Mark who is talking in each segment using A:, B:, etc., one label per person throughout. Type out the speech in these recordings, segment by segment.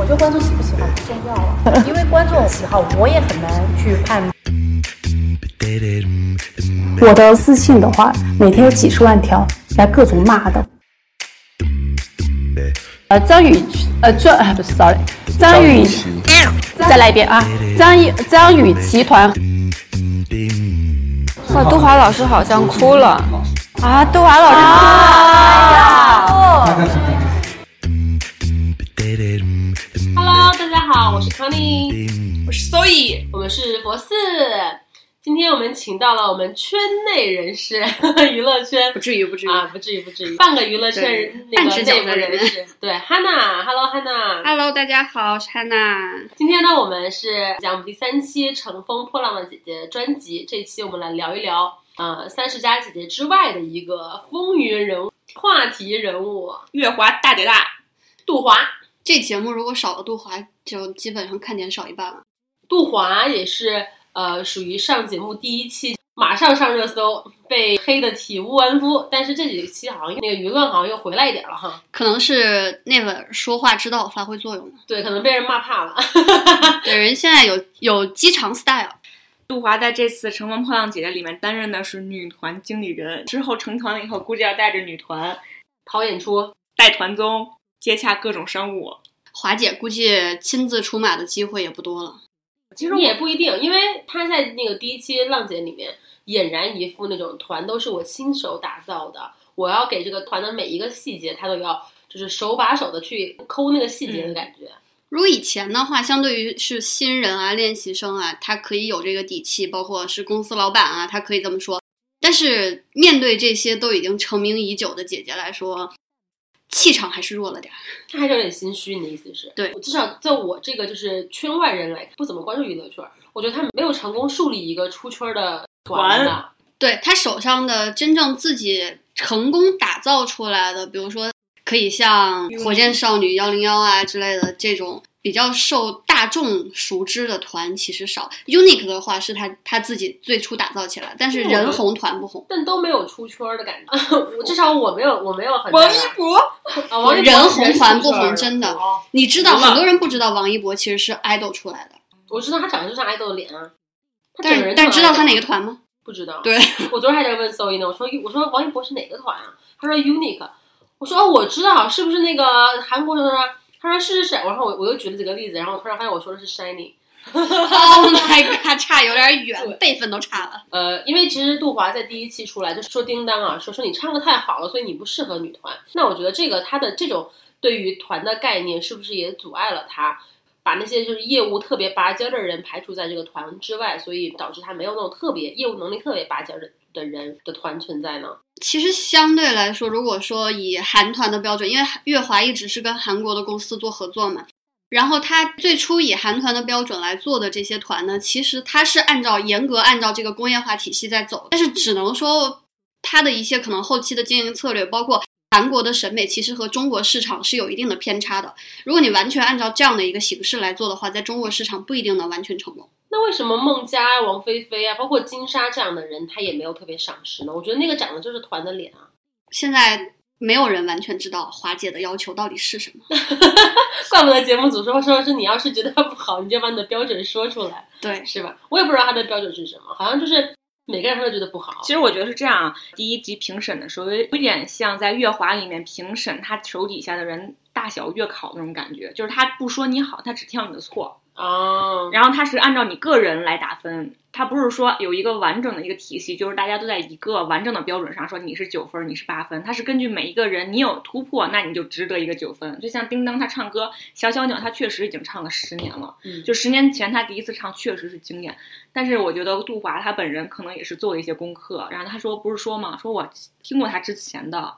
A: 我觉得观众喜不喜欢不重要了，因为观众喜好我也很难去判。
B: 我的私信的话，每天有几十万条来各种骂的。呃，张雨，呃，张呃不是，sorry，张雨，再来一遍啊，张雨张雨集团。
C: 哇，杜华老师好像哭了
B: 啊！杜华老师，
C: 哎呀
D: ！Hello，我是 Connie，
E: 我是 Soy，
D: 我们是佛四。今天我们请到了我们圈内人士，娱乐圈
E: 不至于不至于
D: 啊，不至于不至于，半个娱乐圈那个内部人士。对，Hanna，Hello Hanna，Hello，
E: 大家好，我是 Hanna。
D: 今天呢，我们是讲我们第三期《乘风破浪的姐姐》专辑，这期我们来聊一聊呃三十加姐姐之外的一个风云人物、话题人物——
E: 月华大姐大
D: 杜华。
F: 这节目如果少了杜华，就基本上看点少一半了。
D: 杜华也是。呃，属于上节目第一期，马上上热搜，被黑的体无完肤。但是这几期好像那个舆论好像又回来一点了哈，
F: 可能是那本说话之道发挥作用了。
D: 对，可能被人骂怕了。
F: 对，人现在有有机场 style。
E: 杜华在这次《乘风破浪姐姐》里面担任的是女团经理人，之后成团了以后，估计要带着女团
D: 跑演出、
E: 带团综、接洽各种商务。
F: 华姐估计亲自出马的机会也不多了。
D: 其实也不一定，因为她在那个第一期《浪姐》里面俨然一副那种团都是我亲手打造的，我要给这个团的每一个细节，她都要就是手把手的去抠那个细节的感觉。
F: 如果以前的话，相对于是新人啊、练习生啊，他可以有这个底气，包括是公司老板啊，他可以这么说。但是面对这些都已经成名已久的姐姐来说，气场还是弱了点儿，
D: 他还是有点心虚。你的意思是？
F: 对，
D: 至少在我这个就是圈外人来看不怎么关注娱乐圈，我觉得他没有成功树立一个出圈的团的。
F: 对他手上的真正自己成功打造出来的，比如说可以像火箭少女幺零幺啊之类的这种。比较受大众熟知的团其实少，Unique 的话是他他自己最初打造起来，但是人红团不红，
D: 但都没有出圈的感觉。至少我没有，我没有很。
E: 王一博
D: 啊，王一
F: 博人红团不红，真的。你知道很多人不知道王一博其实是 idol 出来的。
D: 我知道他长得就像 idol 的脸啊，
F: 但是但知道他哪个团吗？
D: 不知道。
F: 对，
D: 我昨天还在问 Soy 呢，我说我说王一博是哪个团啊？他说 Unique，我说哦我知道，是不是那个韩国的？他说是是是，然后我我又举了几个例子，然后我突然发现我说的是 Shining，Oh
F: my god，差有点远，辈分都差了。
D: 呃，因为其实杜华在第一期出来就说叮当啊，说说你唱的太好了，所以你不适合女团。那我觉得这个他的这种对于团的概念，是不是也阻碍了他？把那些就是业务特别拔尖的人排除在这个团之外，所以导致他没有那种特别业务能力特别拔尖的的人的团存在呢？
F: 其实相对来说，如果说以韩团的标准，因为乐华一直是跟韩国的公司做合作嘛，然后他最初以韩团的标准来做的这些团呢，其实他是按照严格按照这个工业化体系在走，但是只能说他的一些可能后期的经营策略，包括。韩国的审美其实和中国市场是有一定的偏差的。如果你完全按照这样的一个形式来做的话，在中国市场不一定能完全成功。
D: 那为什么孟佳、王菲菲啊，包括金莎这样的人，他也没有特别赏识呢？我觉得那个长得就是团的脸啊。
F: 现在没有人完全知道华姐的要求到底是什么，
D: 怪不得节目组说说是你要是觉得她不好，你就把你的标准说出来，
F: 对，
D: 是吧？我也不知道他的标准是什么，好像就是。每个人他都觉得不好。
E: 其实我觉得是这样，第一集评审的时候有点像在月华里面评审他手底下的人大小月考那种感觉，就是他不说你好，他只挑你的错。
D: 哦，
E: 然后他是按照你个人来打分，他不是说有一个完整的一个体系，就是大家都在一个完整的标准上说你是九分，你是八分，他是根据每一个人你有突破，那你就值得一个九分。就像叮当他唱歌，小小鸟他确实已经唱了十年了，
D: 嗯，
E: 就十年前他第一次唱确实是惊艳，但是我觉得杜华他本人可能也是做了一些功课，然后他说不是说嘛，说我听过他之前的。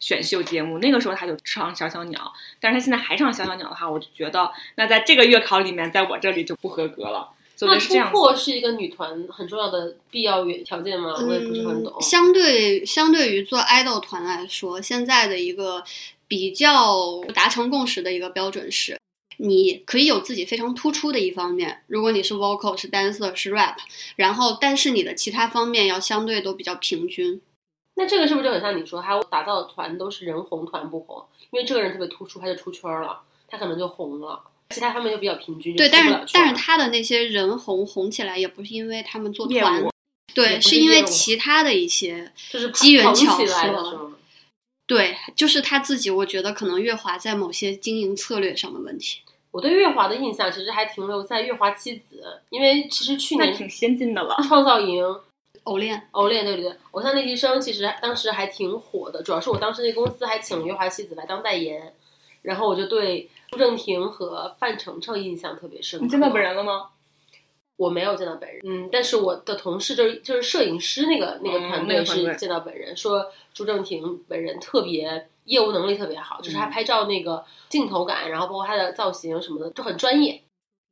E: 选秀节目那个时候他就唱小小鸟，但是他现在还唱小小鸟的话，我就觉得那在这个月考里面，在我这里就不合格了。
D: 那突破是一个女团很重要的必要条件吗？我也不是很懂。
F: 相对相对于做爱豆团来说，现在的一个比较达成共识的一个标准是，你可以有自己非常突出的一方面，如果你是 vocal 是 dancer 是 rap，然后但是你的其他方面要相对都比较平均。
D: 那这个是不是就很像你说，他打造的团都是人红团不红？因为这个人特别突出，他就出圈了，他可能就红了。其他方面就比较平均，
F: 对，但是但是他的那些人红红起来，也不是因为他们做团对，
D: 是
F: 是因为其他的一些
D: 就是
F: 机缘巧合？对，就是他自己，我觉得可能月华在某些经营策略上的问题。
D: 我对月华的印象其实还停留在月华妻子，因为其实去年
E: 那挺先进的了。
D: 创造营
F: 偶练，
D: 偶练对对对，偶像练习生其实当时还挺火的，主要是我当时那公司还请了月华西子来当代言，然后我就对朱正廷和范丞丞印象特别深刻。
E: 你见到本？人了吗？
D: 我没有见到本人，嗯，但是我的同事就是就是摄影师那个那个
E: 嗯
D: 团队是见到本人，说朱正廷本人特别业务能力特别好，就是
E: 嗯
D: 他拍照那个镜头感，然后包括他的造型什么的都很专业。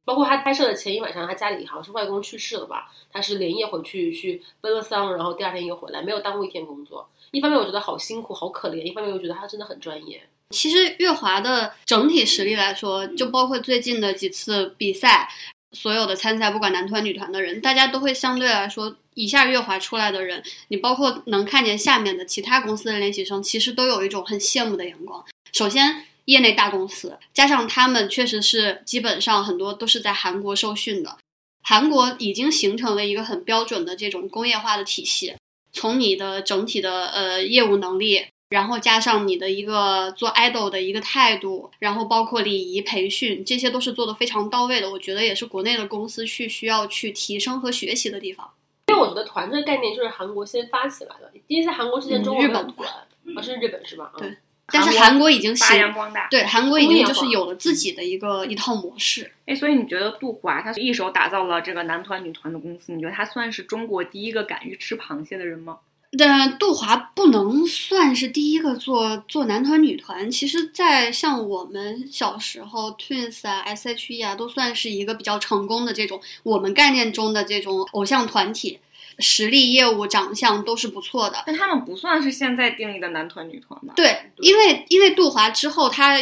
D: 包括他拍摄的前一晚上，他家里好像是外公去世了吧，他是连夜回去去奔了丧，然后第二天又回来，没有耽误一天工作。一方面我觉得好辛苦，好可怜；一方面又觉得他真的很专业。
F: 其实月华的整体实力来说，就包括最近的几次比赛，所有的参赛，不管男团女团的人，大家都会相对来说，以下月华出来的人，你包括能看见下面的其他公司的练习生，其实都有一种很羡慕的眼光。首先，业内大公司，加上他们确实是基本上很多都是在韩国受训的，韩国已经形成了一个很标准的这种工业化的体系，从你的整体的呃业务能力。然后加上你的一个做 idol 的一个态度，然后包括礼仪培训，这些都是做的非常到位的。我觉得也是国内的公司去需要去提升和学习的地方。
D: 因为我觉得团这个概念就是韩国先发起来的，第一次韩国之前
F: 嗯
D: 中国
F: 日本
D: 没有团，啊是日本是吧？
F: 对
D: 嗯
F: 但是韩国已经
E: 发扬光大。
F: 对韩国已经就是有了自己的一个一套模式。
E: 哎，所以你觉得杜华他一手打造了这个男团女团的公司，你觉得他算是中国第一个敢于吃螃蟹的人吗？
F: 但杜华不能算是第一个做做男团女团，其实，在像我们小时候，Twins 啊、S.H.E 啊，都算是一个比较成功的这种我们概念中的这种偶像团体，实力、业务、长相都是不错的。
E: 但他们不算是现在定义的男团女团吧？
F: 对，因为因为杜华之后，他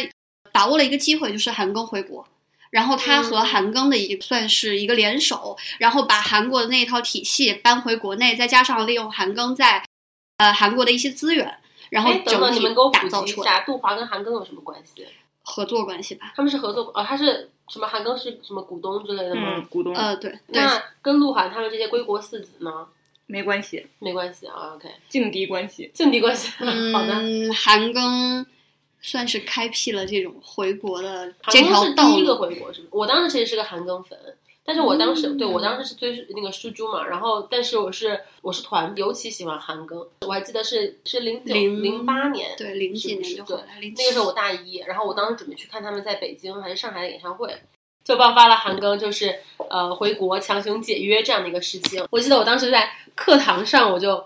F: 把握了一个机会，就是韩庚回国，然后他和
D: 嗯
F: 韩庚的一个算是一个联手，然后把韩国的那一套体系搬回国内，再加上利用韩庚在呃韩国的一些资源，然后
D: 哎，等等，
F: 整体
D: 你们给我
F: 打
D: 普及一
F: 造出来
D: 下，杜华跟韩庚有什么关系？
F: 合作关系吧。
D: 他们是合作哦，他是什么？韩庚是什么股东之类的吗？
E: 嗯，股东、
F: 呃，对对，
D: 那跟鹿晗他们这些归国四子呢？
E: 没关系，
D: 没关系啊，OK，
E: 劲敌关系。
D: 劲敌关系。好的，
F: 嗯，韩庚算是开辟了这种回国的
D: 韩庚
F: 这条道
D: 是第一个。回国是吗？我当时其实是个韩庚粉，但是我当时、
F: 嗯
D: 对我当时是追那个书猪嘛，然后但是我是我是团，尤其喜欢韩庚，我还记得是是零九
F: 零
D: 零八年，
F: 对，零几年就？回来，
D: 那个时候我大一，然后我当时准备去看他们在北京还是上海的演唱会，就爆发了韩庚就是呃回国强行解约这样的一个事情。我记得我当时在课堂上我就就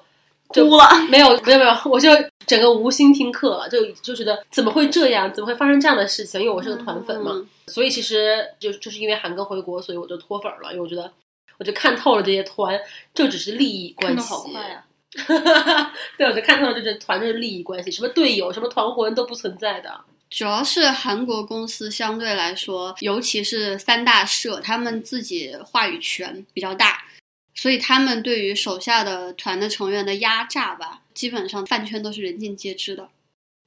E: 哭了，
D: 没有没有没有，我就整个无心听课了，就就觉得怎么会这样，怎么会发生这样的事情？因为我是个团粉嘛，
F: 嗯
D: 所以其实就就是因为韩庚回国，所以我就脱粉了，因为我觉得我就看透了这些团，就只是利益关系。
E: 得好快啊！
D: 对，我就看透了这这团就是利益关系，什么队友、什么团魂都不存在的。
F: 主要是韩国公司相对来说，尤其是三大社，他们自己话语权比较大，所以他们对于手下的团的成员的压榨吧，基本上饭圈都是人尽皆知的。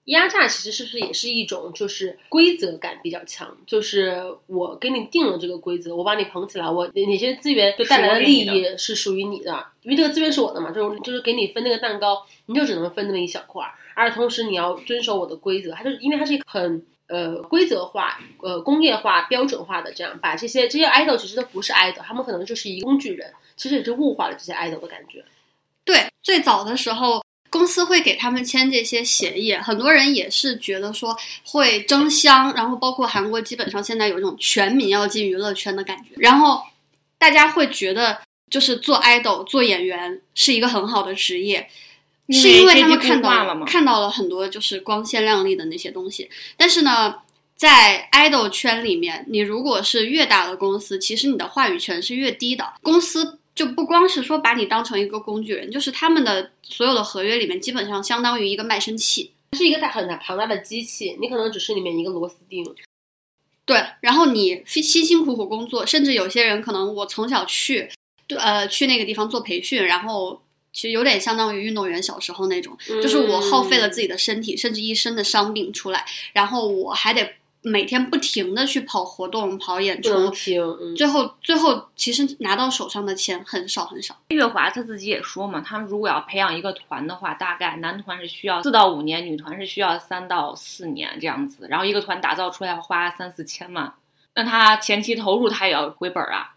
D: 压榨其实是不是也是一种就是规则感比较强？就是我给你定了这个规则，我把你捧起来，我哪些资源就带来的利益是属于你的，因为这个资源是我的嘛，就是就是给你分那个蛋糕，你就只能分那么一小块儿，而同时你要遵守我的规则，它就是因为它是一个很。呃，规则化、呃，工业化、标准化的这样把这些这些 idol 其实都不是 idol，他们可能就是一个工具人，其实也是物化了这些 idol 的感觉。
F: 对，最早的时候，公司会给他们签这些协议，很多人也是觉得说会争相，然后包括韩国，基本上现在有一种全民要进娱乐圈的感觉，然后大家会觉得就是做 idol、做演员是一个很好的职业。是因为他们看到
E: 了
F: 看到了很多就是光鲜亮丽的那些东西，但是呢，在 idol 圈里面，你如果是越大的公司，其实你的话语权是越低的。公司就不光是说把你当成一个工具人，就是他们的所有的合约里面，基本上相当于一个卖身契。
D: 是一个大很大庞大的机器，你可能只是里面一个螺丝钉。
F: 对，然后你辛辛辛苦苦工作，甚至有些人可能我从小去，对呃，去那个地方做培训，然后其实有点相当于运动员小时候那种，就是我耗费了自己的身体，甚至一身的伤病出来，然后我还得每天不停的去跑活动、跑演出，
D: 嗯，
F: 最后最后其实拿到手上的钱很少很少。
E: 月华他自己也说嘛，他们如果要培养一个团的话，大概男团是需要四到五年，女团是需要三到四年这样子。然后一个团打造出来要花三四千万，那他前期投入他也要回本儿啊。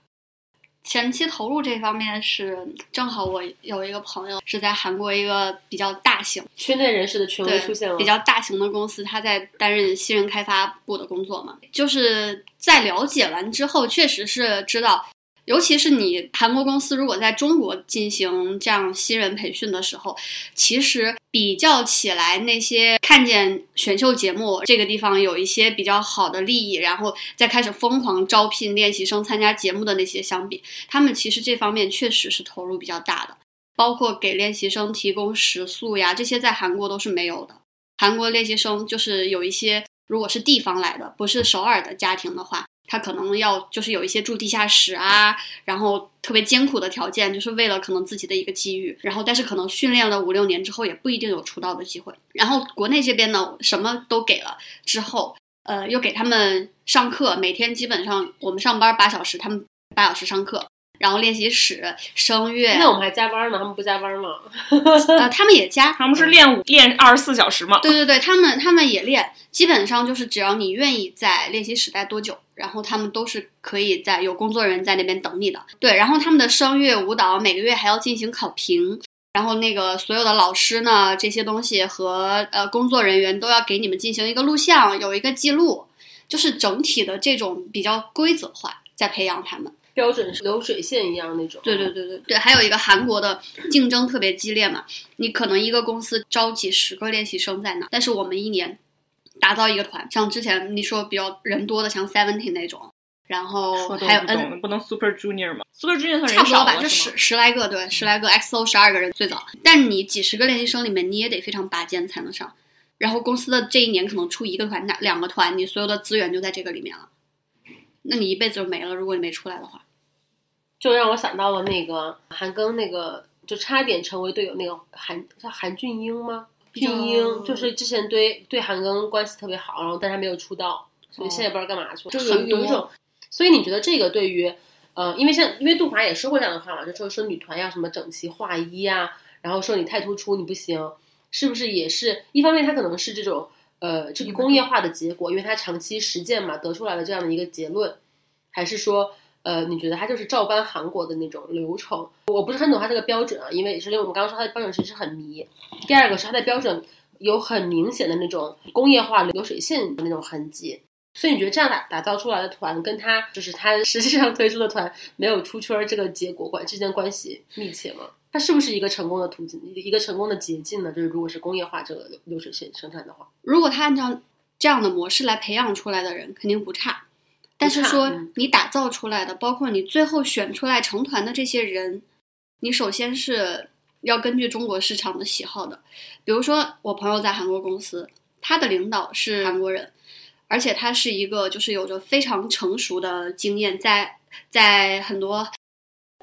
F: 前期投入这方面是正好我有一个朋友是在韩国一个比较大型
D: 圈内人士的权威
F: 对
D: 出现了，
F: 比较大型的公司，他在担任新人开发部的工作嘛，就是在了解完之后，确实是知道。尤其是你韩国公司如果在中国进行这样新人培训的时候，其实比较起来，那些看见选秀节目这个地方有一些比较好的利益，然后再开始疯狂招聘练习生参加节目的那些相比，他们其实这方面确实是投入比较大的，包括给练习生提供食宿呀，这些在韩国都是没有的。韩国练习生就是有一些，如果是地方来的，不是首尔的家庭的话，他可能要就是有一些住地下室啊，然后特别艰苦的条件，就是为了可能自己的一个机遇，然后但是可能训练了五六年之后，也不一定有出道的机会。然后国内这边呢，什么都给了之后，呃，又给他们上课，每天基本上我们上班八小时，他们八小时上课。然后练习室、声乐，
D: 那我们还加班呢，他们不加班吗？
F: 呃，他们也加，
E: 他们是练舞练二十四小时吗？
F: 对对对，他们他们也练，基本上就是只要你愿意在练习室待多久，然后他们都是可以在有工作人员在那边等你的。对，然后他们的声乐舞蹈每个月还要进行考评，然后那个所有的老师呢，这些东西和呃工作人员都要给你们进行一个录像，有一个记录，就是整体的这种比较规则化，在培养他们。
D: 标准是流水线一样那种。
F: 对对对对对，还有一个韩国的竞争特别激烈嘛，你可能一个公司招几十个练习生在那，但是我们一年打造一个团，像之前你说比较人多的，像 Seventeen 那种，然后还有 N
E: 不能 Super Junior 吗？Super Junior 算人
F: 差不多吧，就十？十来个，对，十来个 XO 十二个人最早，但你几十个练习生里面，你也得非常拔尖才能上。然后公司的这一年可能出一个团、两两个团，你所有的资源就在这个里面了，那你一辈子就没了。如果你没出来的话，
D: 就让我想到了那个韩庚那个，就差点成为队友那个韩叫韩俊英吗？俊英就是之前对对韩庚关系特别好，然后但是他没有出道，所以现在不知道干嘛去了。就有有一种，所以你觉得这个对于呃，因为像因为杜华也说过这样的话嘛，就说说女团要什么整齐划一啊，然后说你太突出你不行，是不是也是一方面他可能是这种呃这个工业化的结果，因为它长期实践嘛得出来的这样的一个结论，还是说？呃，你觉得它就是照搬韩国的那种流程？我不是很懂它这个标准啊，因为也是因为我们刚刚说它的标准其实很迷。第二个是它的标准有很明显的那种工业化流水线的那种痕迹，所以你觉得这样打打造出来的团，跟它就是它实际上推出的团没有出圈儿这个结果关之间关系密切吗？它是不是一个成功的途径，一个一个成功的捷径呢？就是如果是工业化这个流流水线生产的话，
F: 如果他按照这样的模式来培养出来的人，肯定不差。但是说
D: 嗯
F: 你打造出来的，包括你最后选出来成团的这些人，你首先是要根据中国市场的喜好的。比如说，我朋友在韩国公司，他的领导是韩国人，而且他是一个就是有着非常成熟的经验，在在很多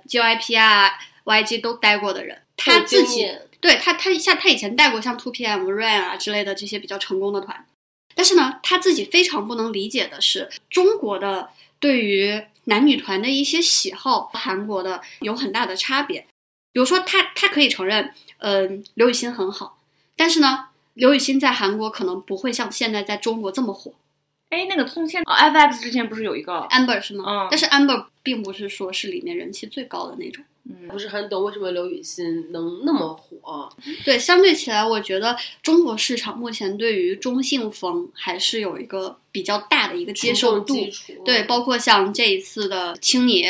F: JYP 啊、YG 都待过的人，他自己对他，他像他以前带过像 Two PM、Rain 啊之类的这些比较成功的团，但是呢，他自己非常不能理解的是，中国的对于男女团的一些喜好，韩国的有很大的差别。比如说他，他可以承认，嗯、刘雨欣很好，但是呢，刘雨欣在韩国可能不会像现在在中国这么火。
E: 哎，那个从前、哦 FX 之前不是有一个
F: Amber 是吗？
E: 嗯
F: 但是 Amber 并不是说是里面人气最高的那种。
E: 嗯
D: 不是很懂为什么刘雨欣能那么火。
F: 对，相对起来，我觉得中国市场目前对于中性风还是有一个比较大的一个接受度对，包括像这一次的青你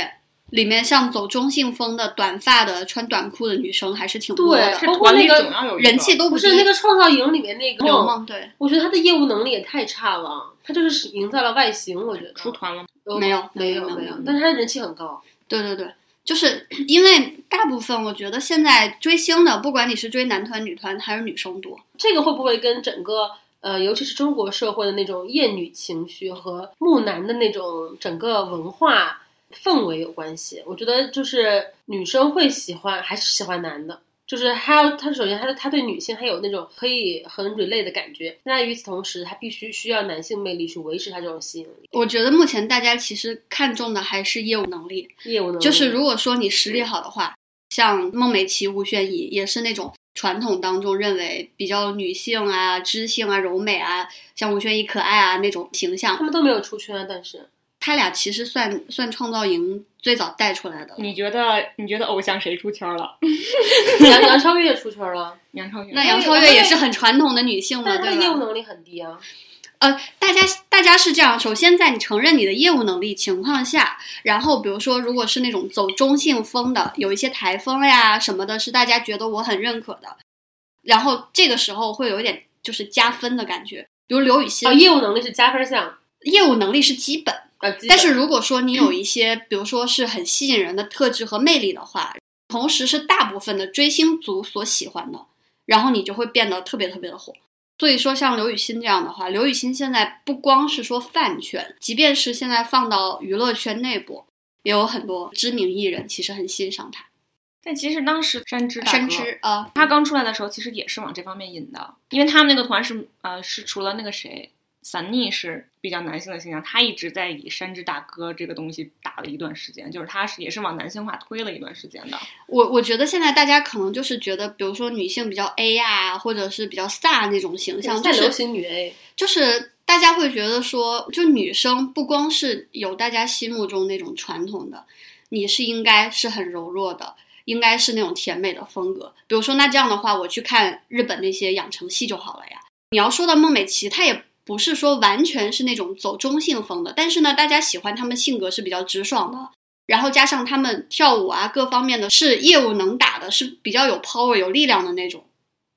F: 里面，像走中性风的短发的、穿短裤的女生还是挺多的，
E: 对
D: 包括那个
F: 人气都低。
D: 不是那个创造营里面那个
F: 刘梦，对，
D: 我觉得他的业务能力也太差了，他就是赢在了外形，我觉得
E: 出团了吗？
D: 呃
F: 没有
D: 没
F: 没有没有
D: 但是他人气很高。
F: 对对对，就是 因为大部分我觉得现在追星的，不管你是追男团、女团还是女生多，
D: 这个会不会跟整个呃，尤其是中国社会的那种厌女情绪和木男的那种整个文化氛围有关系？我觉得就是女生会喜欢，还是喜欢男的，就是他要他首先他他对女性还有那种可以很 relate 的感觉，那与此同时，他必须需要男性魅力去维持他这种吸引力。
F: 我觉得目前大家其实看重的还是业务能力，
D: 业务能力。
F: 就是如果说你实力好的话，像孟美岐、吴宣仪也是那种传统当中认为比较女性啊、知性啊、柔美啊，像吴宣仪可爱啊那种形象。
D: 他，们都没有出圈，但是
F: 他俩其实算算创造营最早带出来的。
E: 你觉得你觉得偶像谁出圈了？
D: 杨杨超越出圈了，
E: 杨超越。
F: 那杨超越也是很传统的女性嘛，对吧？
D: 的业务能力很低啊。
F: 呃，大家大家是这样，首先在你承认你的业务能力情况下，然后比如说如果是那种走中性风的，有一些台风呀什么的，是大家觉得我很认可的，然后这个时候会有一点就是加分的感觉。比如刘雨欣，
D: 啊，业务能力是加分项
F: 业务能力是基本，但是如果说你有一些，比如说是很吸引人的特质和魅力的话，同时是大部分的追星族所喜欢的，然后你就会变得特别特别的火。所以说，像刘雨欣这样的话，刘雨欣现在不光是说饭圈，即便是现在放到娱乐圈内部，也有很多知名艺人其实很欣赏她。
E: 但其实当时山之大哥
F: 山之啊，
E: 他刚出来的时候，其实也是往这方面引的，因为他们那个团是呃是除了那个谁。散逆是比较男性的形象，他一直在以山之大哥这个东西打了一段时间，就是他是也是往男性化推了一段时间的。
F: 我我觉得现在大家可能就是觉得，比如说女性比较 A 呀、或者是比较飒那种形象，就
D: 流行女 A，
F: 就是大家会觉得说，就女生不光是有大家心目中那种传统的，你是应该是很柔弱的，应该是那种甜美的风格。比如说，那这样的话，我去看日本那些养成系就好了呀。你要说到孟美岐，她也不是说完全是那种走中性风的，但是呢，大家喜欢他们性格是比较直爽的，然后加上他们跳舞啊各方面的是业务能打的，是比较有 power 有力量的那种。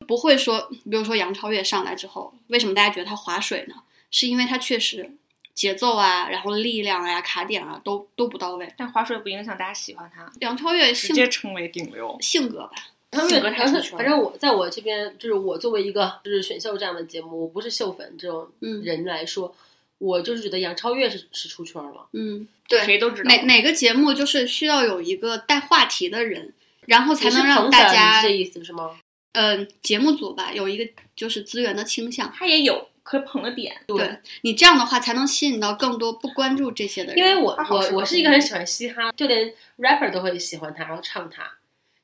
F: 不会说，比如说杨超越上来之后，为什么大家觉得她划水呢？是因为她确实节奏啊，然后力量呀、卡点啊都都不到位。
E: 但划水不影响大家喜欢他，
F: 杨超越
E: 直接成为顶流。
F: 性格吧，
D: 他们反正反正我在我这边，就是我作为一个就是选秀这样的节目，我不是秀粉这种
F: 嗯
D: 人来说，我就是觉得杨超越是是出圈了。
F: 嗯，对，
E: 谁都知道。
F: 每每个节目就是需要有一个带话题的人，然后才能让大家
D: 是这意思是吗？
F: 嗯、节目组吧有一个就是资源的倾向。
E: 他也有可捧的点，
F: 对你这样的话，才能吸引到更多不关注这些的人。
D: 因为我我我是一个很喜欢嘻哈，就连 rapper 都会喜欢他，然后唱他，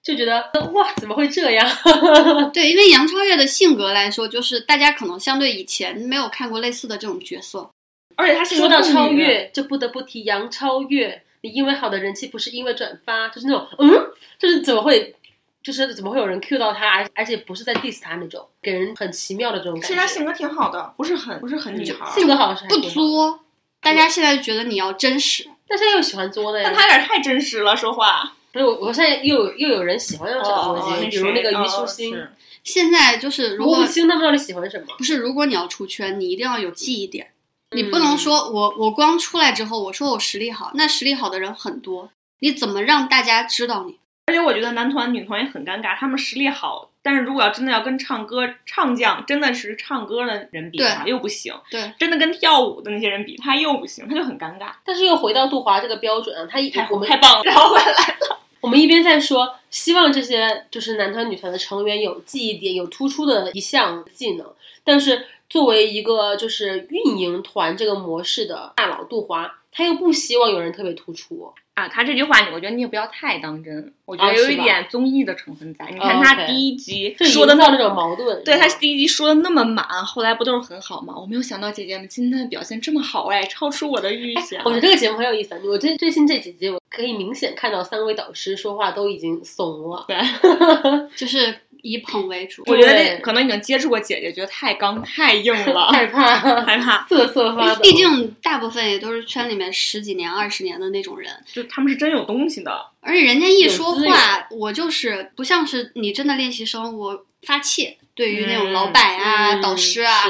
D: 就觉得哇怎么会这样？
F: 对，因为杨超越的性格来说，就是大家可能相对以前没有看过类似的这种角色。
E: 而且他是
D: 说到超越，就不得不提杨超越。你因为好的人气不是因为转发，就是那种嗯，就是怎么会，就是怎么会有人 cue 到他，而而且不是在 diss 他那种，给人很奇妙的这种感觉。
E: 其实她性格挺好的，不是很不是很女孩儿，
D: 性格好是还
F: 不，作，大家现在觉得你要真实。
D: 但是他又喜欢作的呀
E: 但。她有点太真实了，说话。
D: 不是我，我现在又有又有人喜欢用这个逻辑，
E: 哦
D: 比如那个虞书欣、
F: 现在就是如果
D: 虞书欣他们到底喜欢什么？
F: 不是，如果你要出圈，你一定要有记忆点。你
D: 嗯
F: 不能说我我光出来之后，我说我实力好，那实力好的人很多，你怎么让大家知道你？
E: 而且我觉得男团、女团也很尴尬，他们实力好，但是如果要真的要跟唱歌唱将，真的是唱歌的人比的话，又不行；
F: 对，
E: 真的跟跳舞的那些人比，他又不行，他就很尴尬。
D: 但是又回到杜华这个标准啊，他一
E: 太
D: 我们
E: 太棒了，然后回来了
D: 我们一边在说，希望这些就是男团、女团的成员有记忆点，有突出的一项技能。但是作为一个就是运营团这个模式的大佬杜华，他又不希望有人特别突出。
E: 啊，他这句话，你我觉得你也不要太当真，我觉
D: 啊
E: 得有一点综艺的成分在。你
D: 哦
E: 看他第一集说的
D: 营造那种矛盾，
E: 对他
D: 是
E: 第一集说的那么满，后来不都是很好吗？我没有想到姐姐们今天的表现这么好哎，超出我的预想。
D: 我觉得这个节目很有意思啊！我最最近这几集，我可以明显看到三位导师说话都已经怂了。
E: 对，
F: 就是以捧为主。
E: 我觉得这可能已经接触过姐姐，觉得太刚太硬 了，
D: 害怕，
E: 害怕。
D: 瑟瑟发抖。
F: 毕竟大部分也都是圈里面十几年、二十年的那种人，
E: 就他们是真有东西的，
F: 而且人家一说话，我就是不像是你真的练习生，我发气。对于那种老板啊、
D: 嗯
F: 导师啊，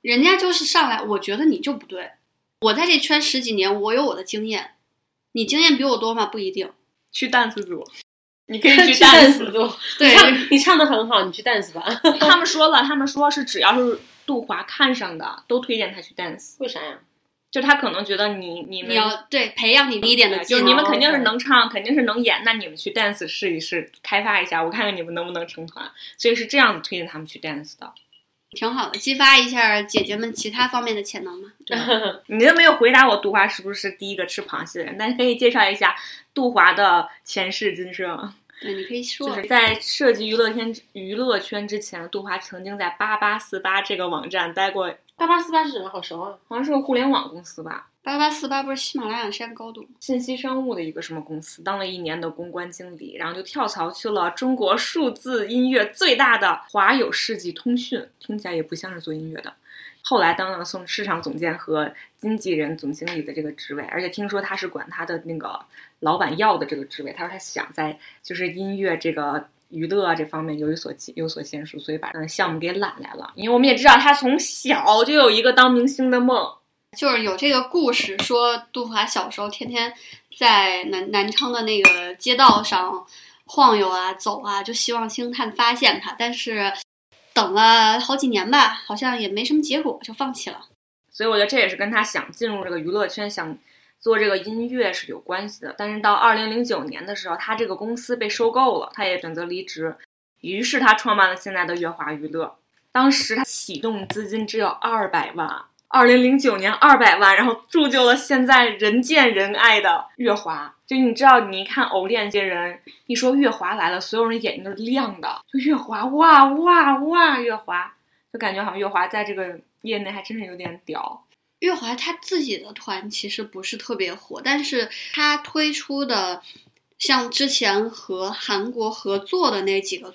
F: 人家就是上来，我觉得你就不对。我在这圈十几年，我有我的经验，你经验比我多吗？不一定。
E: 去 dance 组，你可以去
D: 去 dance 组，
F: 对
D: 你唱的很好，你去 dance 吧。
E: 他们说了，他们说是只要是杜华看上的，都推荐他去 dance。
D: 为啥呀？
E: 就他可能觉得你你们
F: 你要对培养你一点的
E: 就你们肯定是能唱，肯定是能演，那你们去 dance 试一试，开发一下，我看看你们能不能成团。所以是这样子推荐他们去 dance 的。
F: 挺好的，激发一下姐姐们其他方面的潜能嘛。
E: 你都没有回答我杜华是不是第一个吃螃蟹的人，但是可以介绍一下杜华的前世今生。
F: 对，你可以说
E: 就是在涉及娱乐圈娱乐圈之前，杜华曾经在八八四八这个网站待过，
D: 八八四八是什么？好熟啊！
E: 好像是个互联网公司吧，
F: 八八四八不是喜马拉雅山高度？
E: 信息商务的一个什么公司，当了一年的公关经理，然后就跳槽去了中国数字音乐最大的华友世纪通讯，听起来也不像是做音乐的。后来当了送市场总监和经纪人总经理的这个职位，而且听说他是管他的那个老板要的这个职位。他说他想在就是音乐这个娱乐啊这方面有所有所建树，所以把嗯项目给揽来了。因为我们也知道他从小就有一个当明星的梦。
F: 就是有这个故事说，杜华小时候天天在南南昌的那个街道上晃悠啊、走啊，就希望星探发现他，但是等了好几年吧，好像也没什么结果，就放弃了。
E: 所以我觉得这也是跟他想进入这个娱乐圈、想做这个音乐是有关系的。但是到二零零九年的时候，他这个公司被收购了，他也选择离职，于是他创办了现在的乐华娱乐。当时他启动资金只有二百万。二零零九年二百万，然后铸就了现在人见人爱的乐华。就你知道，你一看偶练这些人，一说乐华来了，所有人眼睛都是亮的。就乐华，哇哇哇，乐华，就感觉好像乐华在这个业内还真是有点屌。
F: 乐华他自己的团其实不是特别火，但是他推出的像之前和韩国合作的那几个，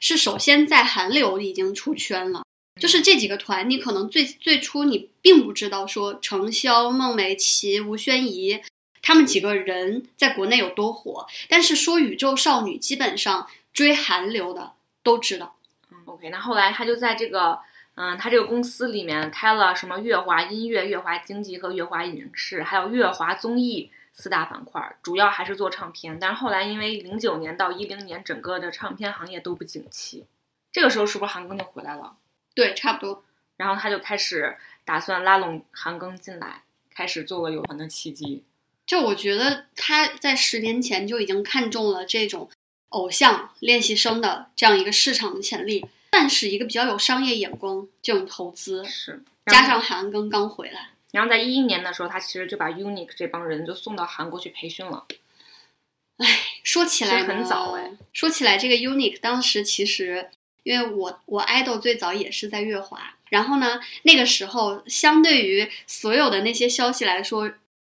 F: 是首先在韩流已经出圈了。就是这几个团，你可能最最初你并不知道说程潇、孟美岐、吴宣仪他们几个人在国内有多火，但是说宇宙少女，基本上追韩流的都知道。
E: 嗯，OK，那后来他就在这个，嗯，他这个公司里面开了什么乐华音乐、乐华经济和乐华影视，还有乐华综艺四大板块，主要还是做唱片。但是后来因为零九年到一零年整个的唱片行业都不景气，这个时候是不是韩庚就回来了？
F: 对，差不多。
E: 然后他就开始打算拉拢韩庚进来，开始做个有团的契机。
F: 就我觉得他在十年前就已经看中了这种偶像练习生的这样一个市场的潜力，算是一个比较有商业眼光这种投资。
E: 是，
F: 加上韩庚刚回来，
E: 然后在一一年的时候，他其实就把 UNIQ 这帮人就送到韩国去培训了。
F: 唉，说起来
E: 很早哎，
F: 说起来这个 UNIQ 当时其实。因为我我爱豆最早也是在乐华，然后呢，那个时候相对于所有的那些消息来说，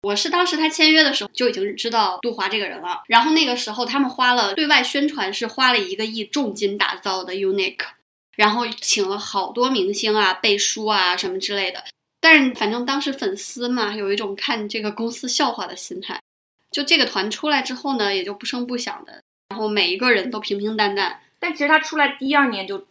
F: 我是当时他签约的时候就已经知道杜华这个人了。然后那个时候他们花了对外宣传是花了一个亿重金打造的 UNIQUE，然后请了好多明星啊背书啊什么之类的。但是反正当时粉丝嘛有一种看这个公司笑话的心态，就这个团出来之后呢，也就不声不响的，然后每一个人都平平淡淡。
E: 但其实它出来第二年就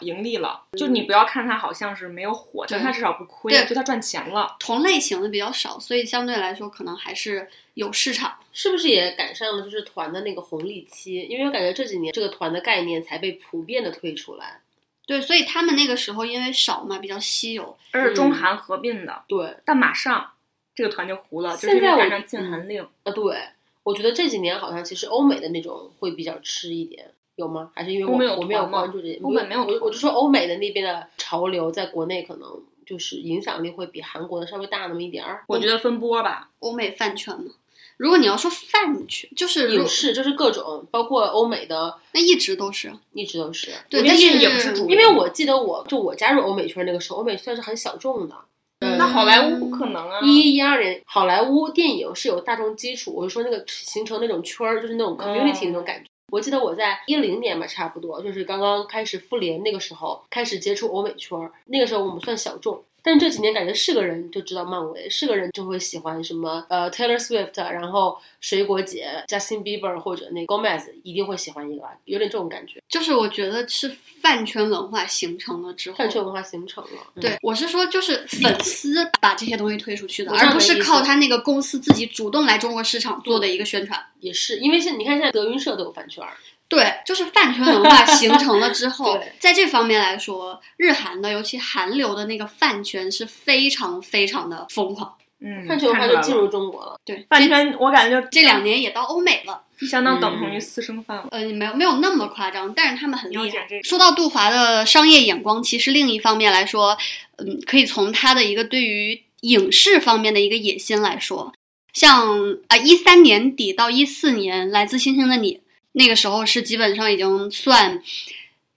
E: 盈利了，就你不要看它好像是没有火，但它至少不亏，就它赚钱了。
F: 同类型的比较少，所以相对来说可能还是有市场。
D: 是不是也赶上了就是团的那个红利期？因为我感觉这几年这个团的概念才被普遍的推出来。
F: 对，所以他们那个时候因为少嘛，比较稀有，
E: 而且中韩合并的。
D: 对，
E: 但马上这个团就糊了，
D: 现在
E: 赶上禁韩令。
D: 呃，对，我觉得这几年好像其实欧美的那种会比较吃一点。有吗？还是因为我我没有关注这些？
E: 欧美没有，
D: 我我就说欧美的那边的潮流，在国内可能就是影响力会比韩国的稍微大那么一点儿。
E: 我觉得分波吧，
F: 欧美饭圈嘛。如果你要说饭圈，就是
D: 影视，就是各种，包括欧美的，
F: 那一直都是，
D: 一直都是。
F: 对，
E: 但
F: 是
E: 影是主，
D: 因为我记得我就我加入欧美圈那个时候，欧美算是很小众的。
E: 那好莱坞不可能啊！
D: 一一一二年，好莱坞电影是有大众基础，我就说那个形成那种圈儿，就是那种 community 那种感觉。我记得我在一零年吧，差不多就是刚刚开始复联那个时候，开始接触欧美圈儿。那个时候我们算小众，但这几年感觉是个人就知道漫威，是个人就会喜欢什么呃 Taylor Swift，然后水果姐 Justin Bieber 或者那 Gomez 一定会喜欢一个，有点这种感觉。
F: 就是我觉得是饭圈文化形成了之后，
D: 饭圈文化形成了。
F: 对，我是说就是粉丝把这些东西推出去的，而不是靠他那个公司自己主动来中国市场做的一个宣传。
D: 也是因为现你看现在德云社都有饭圈。
F: 对，就是饭圈文化形成了之后，在这方面来说，日韩的尤其韩流的那个饭圈是非常非常的疯狂。
E: 嗯，
D: 饭圈文化就进入中国了。
F: 对，
E: 饭圈，我感觉就
F: 这两年也到欧美了。
E: 相当等同于私生饭了。
F: 呃，没有没有那么夸张，但是他们很厉害
E: 这。个
F: 说到杜华的商业眼光，其实另一方面来说，嗯，可以从他的一个对于影视方面的一个野心来说，像啊一三年底到一四年，《来自星星的你》那个时候是基本上已经算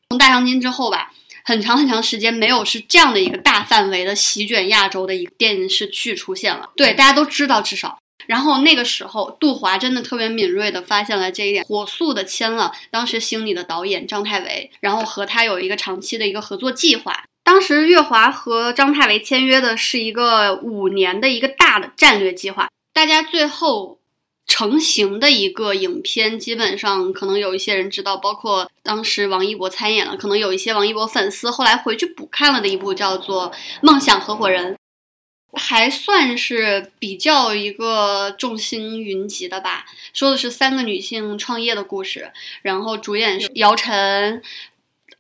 F: 从大长今之后吧，很长很长时间没有是这样的一个大范围的席卷亚洲的一个电视剧出现了。对，大家都知道，至少。然后那个时候，杜华真的特别敏锐地发现了这一点，火速地签了当时星里的导演张太维，然后和他有一个长期的一个合作计划。当时乐华和张太维签约的是一个五年的一个大的战略计划，大家最后成型的一个影片，基本上可能有一些人知道，包括当时王一博参演了，可能有一些王一博粉丝后来回去补看了的一部叫做《梦想合伙人》。还算是比较一个众星云集的吧，说的是三个女性创业的故事，然后主演是姚晨、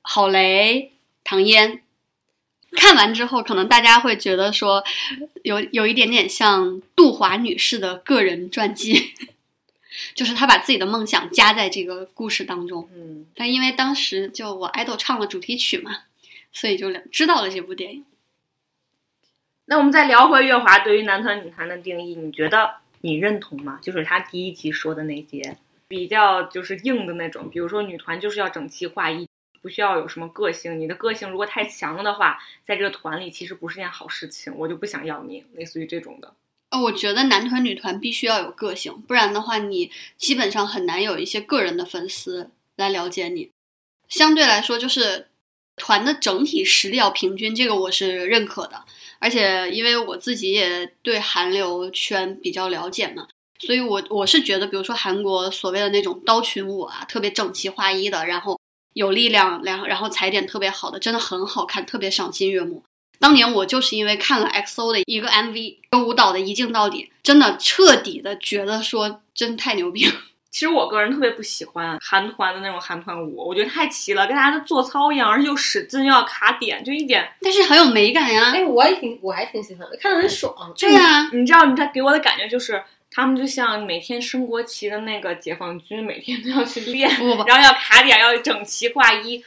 F: 郝蕾、唐嫣。看完之后，可能大家会觉得说，有有一点点像杜华女士的个人传记，就是她把自己的梦想加在这个故事当中。
E: 嗯，
F: 但因为当时就我爱豆唱了主题曲嘛，所以就知道了这部电影。
E: 那我们再聊回月华对于男团女团的定义，你觉得你认同吗？就是他第一集说的那些比较就是硬的那种，比如说女团就是要整齐划一，不需要有什么个性。你的个性如果太强了的话，在这个团里其实不是件好事情，我就不想要你，类似于这种的。
F: 呃，我觉得男团女团必须要有个性，不然的话，你基本上很难有一些个人的粉丝来了解你。相对来说，就是团的整体实力要平均，这个我是认可的。而且因为我自己也对韩流圈比较了解嘛，所以我我是觉得，比如说韩国所谓的那种刀群舞啊，特别整齐划一的，然后有力量，然后然后踩点特别好的，真的很好看，特别赏心悦目。当年我就是因为看了 XO 的一个 MV，一个舞蹈的一镜到底，真的彻底的觉得说真太牛逼了。
E: 其实我个人特别不喜欢韩团的那种韩团舞，我觉得太齐了，跟大家都做操一样，而且又使劲又要卡点，就一点。
F: 但是很有美感呀。
D: 哎，我也挺，我还挺喜欢的，看得很爽。
F: 对呀、
E: 你知道，你这给我的感觉就是，他们就像每天升国旗的那个解放军，每天都要去练，
F: 不不不
E: 然后要卡点，要整齐划一。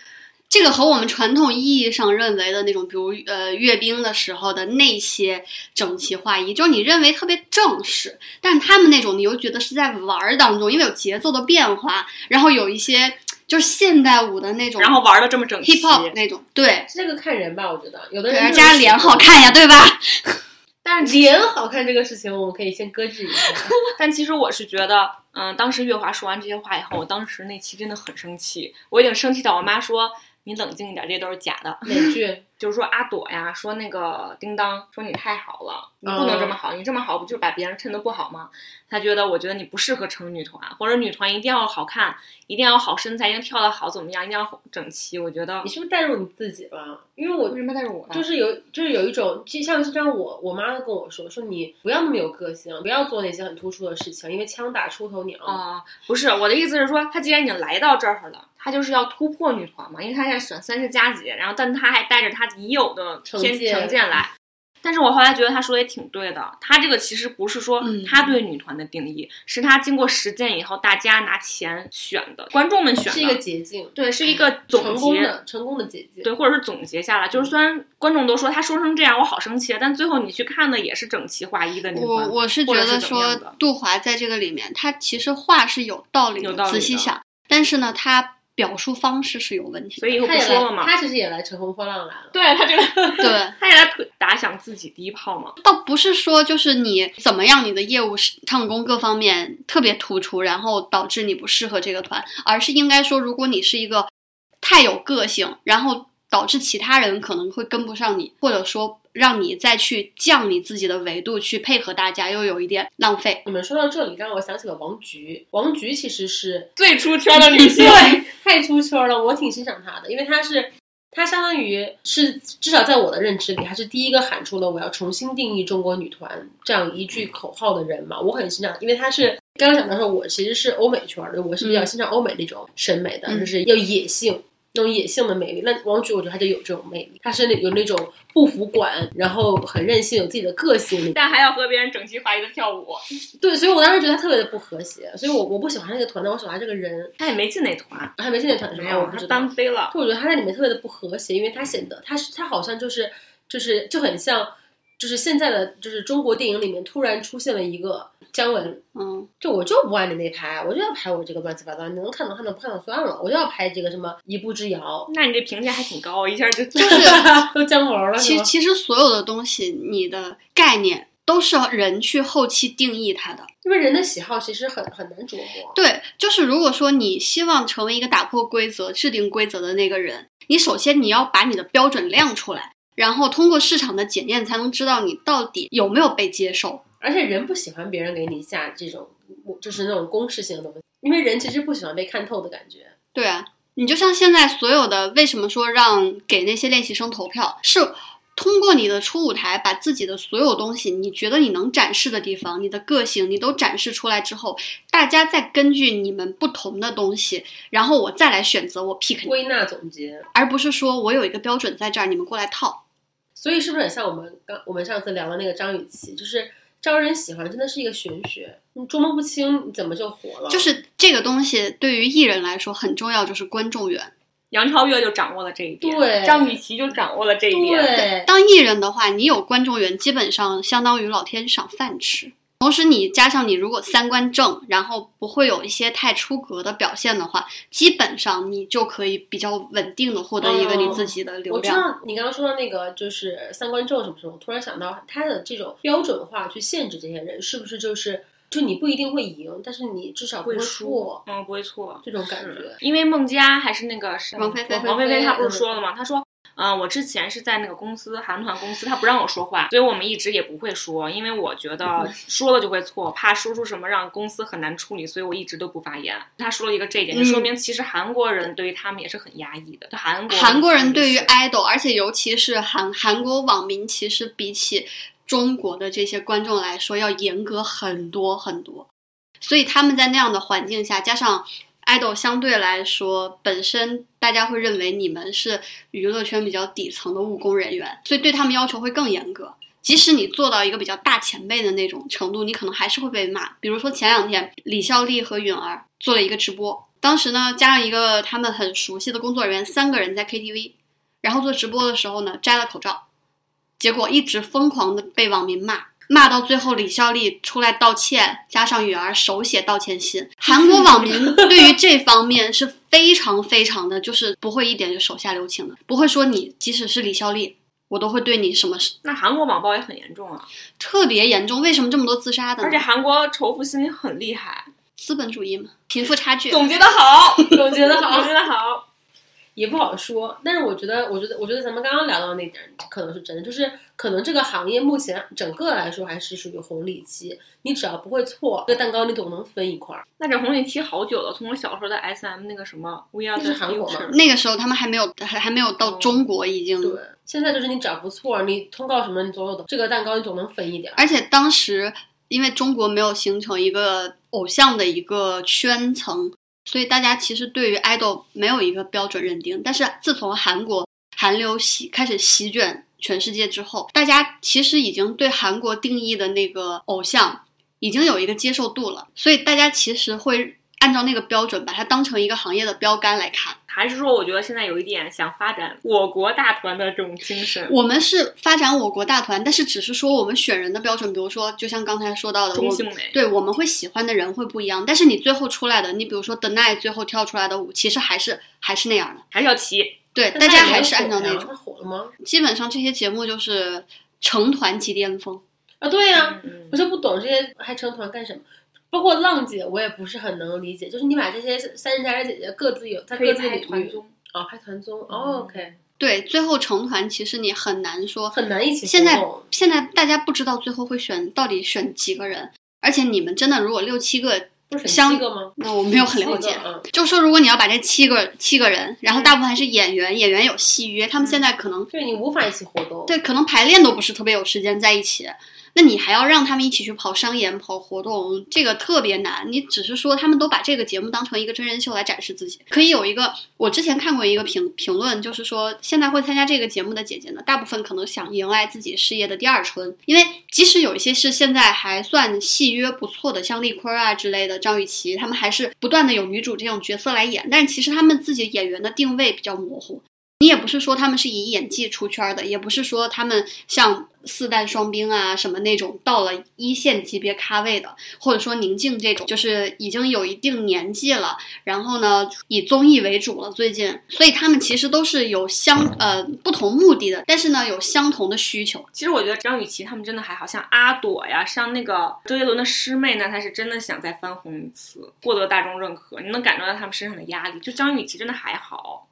F: 这个和我们传统意义上认为的那种，比如呃阅兵的时候的那些整齐划一，就是你认为特别正式，但是他们那种你又觉得是在玩儿当中，因为有节奏的变化，然后有一些就是现代舞的那种，
E: 然后玩的这么整齐
F: hip hop 那种，对，
D: 这个看人吧，我觉得有的
F: 对，
D: 人
F: 家脸好看呀，对吧？
D: 但是脸好看这个事情，我们可以先搁置一下。
E: 但其实我是觉得，嗯，当时月华说完这些话以后，我当时那期真的很生气，我已经生气到我妈说：“你冷静一点，这些都是假的。”
D: 哪句？
E: 就是说阿朵呀，说那个叮当，说你太好了，你不能这么好，你这么好不就是把别人衬得不好吗？他觉得，我觉得你不适合成女团，或者女团一定要好看，一定要好身材，一定要跳得好，怎么样，一定要整齐。我觉得
D: 你是不是带入你自己了？因为我
E: 为什么带入我呢？
D: 就是有，就是有一种，就像就像我我妈跟我说，说你不要那么有个性，不要做那些很突出的事情，因为枪打出头鸟。
E: 啊、不是我的意思是说，他既然已经来到这儿了，他就是要突破女团嘛，因为他现在选三十加几，然后但他还带着他已有的偏
D: 成见。
E: 成见来。但是我后来觉得他说的也挺对的，他这个其实不是说
F: 嗯。
E: 他对女团的定义，是他经过实践以后，大家拿钱选的，观众们选的，
D: 是一个捷径，
E: 对，是一个总结，
D: 的成功的捷径。
E: 对，或者是总结下来，就是虽然观众都说他说成这样，我好生气，但最后你去看的也是整齐划一的女团。
F: 我我是觉得说杜华在这个里面，他其实话是有道理的，
E: 有道理的。
F: 仔细想，但是呢，他表述方式是有问题的。
E: 所以以后
D: 他也来，
E: 不说了嘛。
D: 他其实也来乘风破浪来了。
E: 对他这个，
F: 对，
E: 他也来打响自己第一炮嘛。
F: 倒不是说就是你怎么样，你的业务是唱功各方面特别突出，然后导致你不适合这个团，而是应该说，如果你是一个太有个性，然后导致其他人可能会跟不上你，或者说让你再去降你自己的维度去配合大家，又有一点浪费。
D: 你们说到这里，让我想起了王菊。王菊其实是
E: 最出圈的女性，
D: 对，太出圈了，我挺欣赏他的，因为他是。他相当于是至少在我的认知里，他是第一个喊出了“我要重新定义中国女团”这样一句口号的人嘛。我很欣赏，因为他是刚刚讲到说，我其实是欧美圈的，我是比较欣赏欧美那种审美的，
F: 嗯
D: 就是要野性，那种野性的魅力。那王菊我觉得她就有这种魅力，她是那有那种不服管，然后很任性，有自己的个性。
E: 但还要和别人整齐划一的跳舞。
D: 对，所以我当时觉得她特别的不和谐，所以我我不喜欢那个团，但我喜欢他这个人。
E: 她也没进那团，
D: 她没进那团是吗？
E: 没有，他
D: 我不知道。
E: 单飞了。
D: 就我觉得她在里面特别的不和谐，因为她显得她是她好像就是就是就很像，就是现在的就是中国电影里面突然出现了一个姜文，
F: 嗯，
D: 就我就不按你那拍，我就要拍我这个乱七八糟，你能看懂看懂不看懂算了，我就要拍这个什么一步之遥，
E: 那你这评价还挺高，一下就就
F: 就是
D: 都姜文了？
F: 其其实所有的东西，你的概念都是人去后期定义它的。
D: 因为人的喜好其实很很难琢磨。
F: 对，就是如果说你希望成为一个打破规则、制定规则的那个人，你首先你要把你的标准亮出来，然后通过市场的检验，才能知道你到底有没有被接受。
D: 而且人不喜欢别人给你下这种就是那种公式性的东西，因为人其实不喜欢被看透的感觉。
F: 对啊，你就像现在所有的，为什么说让给那些练习生投票，是通过你的初舞台，把自己的所有东西，你觉得你能展示的地方，你的个性，你都展示出来之后，大家再根据你们不同的东西，然后我再来选择我 pick，
D: 归纳总结，
F: 而不是说我有一个标准在这儿，你们过来套。
D: 所以是不是很像我们刚我们上次聊的那个张雨绮，就是招人喜欢真的是一个玄学，你捉摸不清你怎么就火了。
F: 就是这个东西对于艺人来说很重要，就是观众缘。
E: 杨超越就掌握了这一点，
D: 对
E: 张雨绮就掌握了这一点。
D: 对，
F: 当艺人的话，你有观众缘，基本上相当于老天赏饭吃。同时，你加上你如果三观正，然后不会有一些太出格的表现的话，基本上你就可以比较稳定的获得一个你自己的流量
D: 我知
F: 量。
D: 道你刚刚说到那个就是三观正什么什么，我突然想到他的这种标准化去限制这些人，是不是就是就你不一定会赢，但是你至少不会
E: 会输
D: 错，
E: 嗯，不会错。
D: 这种感觉。
E: 因为孟佳还是那个是
F: 王菲菲
E: 王菲菲，她不是
D: 嗯
E: 说了吗？她说，嗯、我之前是在那个公司韩团公司，他不让我说话，所以我们一直也不会说，因为我觉得 说了就会错，怕说出什么让公司很难处理，所以我一直都不发言。他说了一个这一点，就
F: 嗯
E: 说明其实韩国人对于他们也是很压抑的。韩国
F: 韩国人对于
E: 是
F: idol，而且尤其是韩韩国网民，其实比起中国的这些观众来说，要严格很多很多。所以他们在那样的环境下，加上 idol 相对来说本身大家会认为你们是娱乐圈比较底层的务工人员，所以对他们要求会更严格。即使你做到一个比较大前辈的那种程度，你可能还是会被骂。比如说前两天李孝利和允儿做了一个直播，当时呢加上一个他们很熟悉的工作人员，三个人在 KTV，然后做直播的时候呢摘了口罩，结果一直疯狂的被网民骂，骂到最后李孝利出来道歉，加上允儿手写道歉信。韩国网民 对于这方面是非常非常的，就是不会一点就手下留情的，不会说你即使是李孝利，我都会对你什么
E: 那韩国网暴也很严重啊，
F: 特别严重。为什么这么多自杀的呢？
E: 而且韩国仇富心理很厉害。
F: 资本主义嘛，贫富差距。
E: 总结的好，
D: 总结的好
E: 总结的好。
D: 也不好说，但是我觉得，我觉得，我觉得咱们刚刚聊到那点儿可能是真的，就是可能这个行业目前整个来说还是属于红利期，你只要不会错，这个蛋糕你总能分一块儿。
E: 那这红利期好久了，从我小时候的 S M 那个什么 We Are
D: 是 韩国吗
F: 那个时候他们还没有还还没有到中国，已经
D: 对，现在就是你只要不错，你通告什么你总有的这个蛋糕你总能分一点儿。
F: 而且当时因为中国没有形成一个偶像的一个圈层，所以大家其实对于 idol 没有一个标准认定。但是自从韩国韩流席开始席卷全世界之后，大家其实已经对韩国定义的那个偶像已经有一个接受度了，所以大家其实会按照那个标准把它当成一个行业的标杆来看。
E: 还是说我觉得现在有一点想发展我国大团的这种精神，
F: 我们是发展我国大团，但是只是说我们选人的标准，比如说就像刚才说到的，
E: 中性美。
F: 对，我们会喜欢的人会不一样，但是你最后出来的，你比如说 The Night 最后跳出来的舞，其实还是还是那样的。
E: 还是要齐。
F: 对，大家还是按照那种。
D: 他火了吗？
F: 基本上这些节目就是成团即巅峰。
D: 啊，对呀、
E: 嗯
D: 我就不懂这些还成团干什么。包括浪姐，我也不是很能理解，就是你把这些三人家姐姐各自有在各自领域
E: 团综，
D: 哦，拍团综、哦，OK，
F: 对，最后成团其实你很难说。
D: 很难一起
F: 现在现在大家不知道最后会选到底选几个人，而且你们真的如果六七个，
D: 不是
F: 相
D: 七个吗？
F: 那我没有 很了解就说如果你要把这七个七个人，然后大部分还是演员，演员有戏约，他们现在可能
D: 对你无法一起活动。
F: 对，可能排练都不是特别有时间在一起。那你还要让他们一起去跑商演、跑活动，这个特别难。你只是说他们都把这个节目当成一个真人秀来展示自己，可以有一个。我之前看过一个评评论，就是说现在会参加这个节目的姐姐呢，大部分可能想迎来自己事业的第二春，因为即使有一些是现在还算戏约不错的，像丽坤啊之类的，张雨绮，他们还是不断的有女主这种角色来演，但是其实他们自己演员的定位比较模糊。你也不是说他们是以演技出圈的，也不是说他们像四代双兵啊什么那种到了一线级别咖位的，或者说宁静这种，就是已经有一定年纪了，然后呢以综艺为主了最近，所以他们其实都是有相呃不同目的的，但是呢有相同的需求。
E: 其实我觉得张雨绮他们真的还好像阿朵呀，像那个周杰伦的师妹呢，她是真的想再翻红一次，获得大众认可，你能感受到他们身上的压力。就张雨绮真的还好。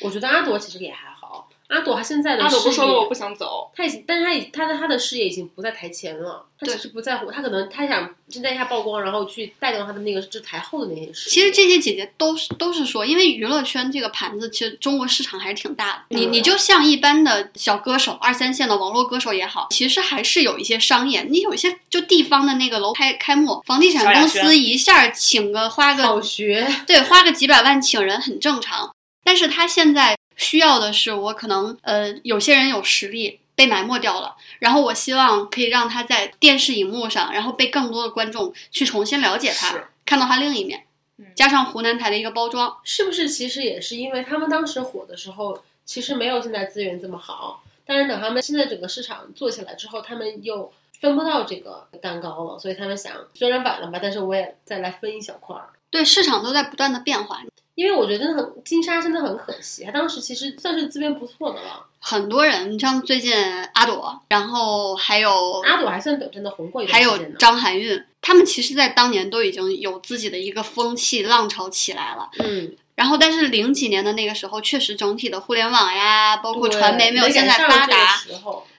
D: 我觉得阿朵其实也还好，阿朵她现在的
E: 阿朵不
D: 事业，
E: 说了我不想走，
D: 她已经，但是她已她的她的事业已经不在台前了，她只是不在乎，她可能她想现在一下曝光，然后去带动她的那个就台后的那些事。
F: 其实这些姐姐都是都是说，因为娱乐圈这个盘子，其实中国市场还是挺大的。你
D: 嗯
F: 你就像一般的小歌手、二三线的网络歌手也好，其实还是有一些商业。你有一些就地方的那个楼开开幕，房地产公司一下请个花
D: 好
F: 个
D: 学，
F: 对花个几百万请人很正常。但是他现在需要的是，我可能呃有些人有实力。被埋没掉了，然后我希望可以让他在电视荧幕上，然后被更多的观众去重新了解他，看到他另一面。
E: 嗯
F: 加上湖南台的一个包装，
D: 是不是其实也是因为他们当时火的时候，其实没有现在资源这么好，但是等他们现在整个市场做起来之后，他们又分不到这个蛋糕了，所以他们想虽然晚了吧，但是我也再来分一小块儿。
F: 对市场都在不断的变化，
D: 因为我觉得真的很金莎真的很可惜，她当时其实算是资源不错的了。
F: 很多人，你像最近阿朵，然后还有
D: 阿朵还算等真的红过一段
F: 还有。张含韵，他们其实在当年都已经有自己的一个风气浪潮起来了。
D: 嗯，
F: 然后，但是零几年的那个时候，确实整体的互联网呀，包括传媒没有现在发达，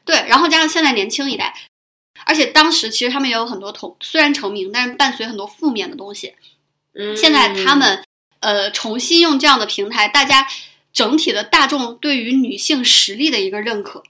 F: 对，然后加上现在年轻一代，而且当时其实他们也有很多同虽然成名，但是伴随很多负面的东西。
D: 嗯，
F: 现在他们呃重新用这样的平台，大家整体的大众对于女性实力的一个认可，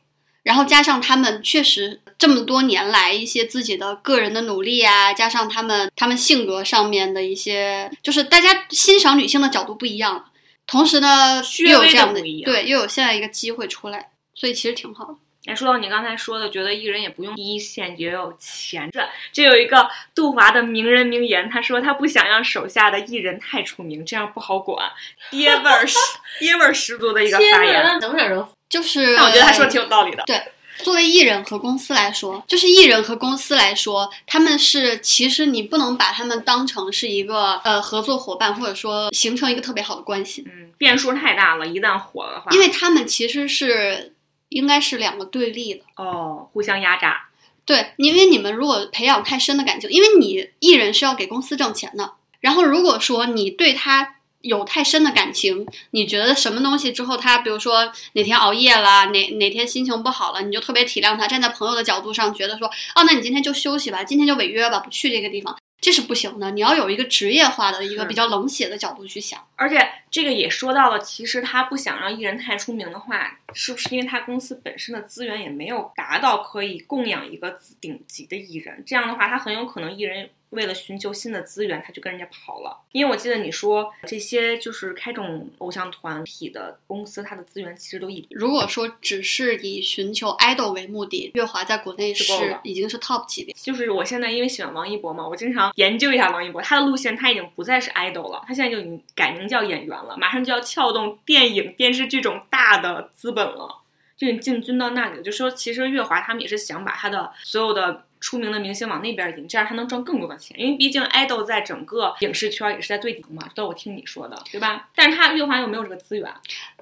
F: 然后加上他们确实这么多年来一些自己的个人的努力啊，加上他们他们性格上面的一些，就是大家欣赏女性的角度不一样了。同时呢，又有这样的对，又有现在一个机会出来，所以其实挺好的。
E: 哎，说到你刚才说的，觉得艺人也不用一线也有钱赚，这有一个杜华的名人名言，他说他不想让手下的艺人太出名，这样不好管，爹味儿十 爹味儿十足的一个，发言。
D: 能让人
F: 就是，
E: 但我觉得他说的挺有道理的。
F: 对作为艺人和公司来说，就是艺人和公司来说，他们是其实你不能把他们当成是一个呃合作伙伴，或者说形成一个特别好的关系，
E: 嗯，变数太大了，一旦火的话，
F: 因为他们其实是应该是两个对立的。
E: 哦，互相压榨。
F: 对，因为你们如果培养太深的感情，因为你艺人是要给公司挣钱的，然后如果说你对他有太深的感情，你觉得什么东西之后他，比如说哪天熬夜了，哪哪天心情不好了，你就特别体谅他，站在朋友的角度上觉得说，哦，那你今天就休息吧，今天就违约吧，不去这个地方，这是不行的。你要有一个职业化的一个比较冷血的角度去想。
E: 而且这个也说到了，其实他不想让艺人太出名的话，是不是因为他公司本身的资源也没有达到可以供养一个顶级的艺人？这样的话，他很有可能艺人为了寻求新的资源，他就跟人家跑了。因为我记得你说这些就是开这种偶像团体的公司，它的资源其实都一
F: 如果说只是以寻求 idol 为目的，月华在国内是
E: 是
F: 已经是 top 级别。
E: 就是我现在因为喜欢王一博嘛，我经常研究一下王一博，他的路线他已经不再是 idol 了，他现在就已经改名叫演员了，马上就要撬动电影、电视剧这种大的资本了，就进军到那里了。就说其实月华他们也是想把他的所有的出名的明星往那边引，这样他能赚更多的钱，因为毕竟 idol 在整个影视圈也是在最顶嘛，这我听你说的，对吧？但是他乐华又没有这个资源，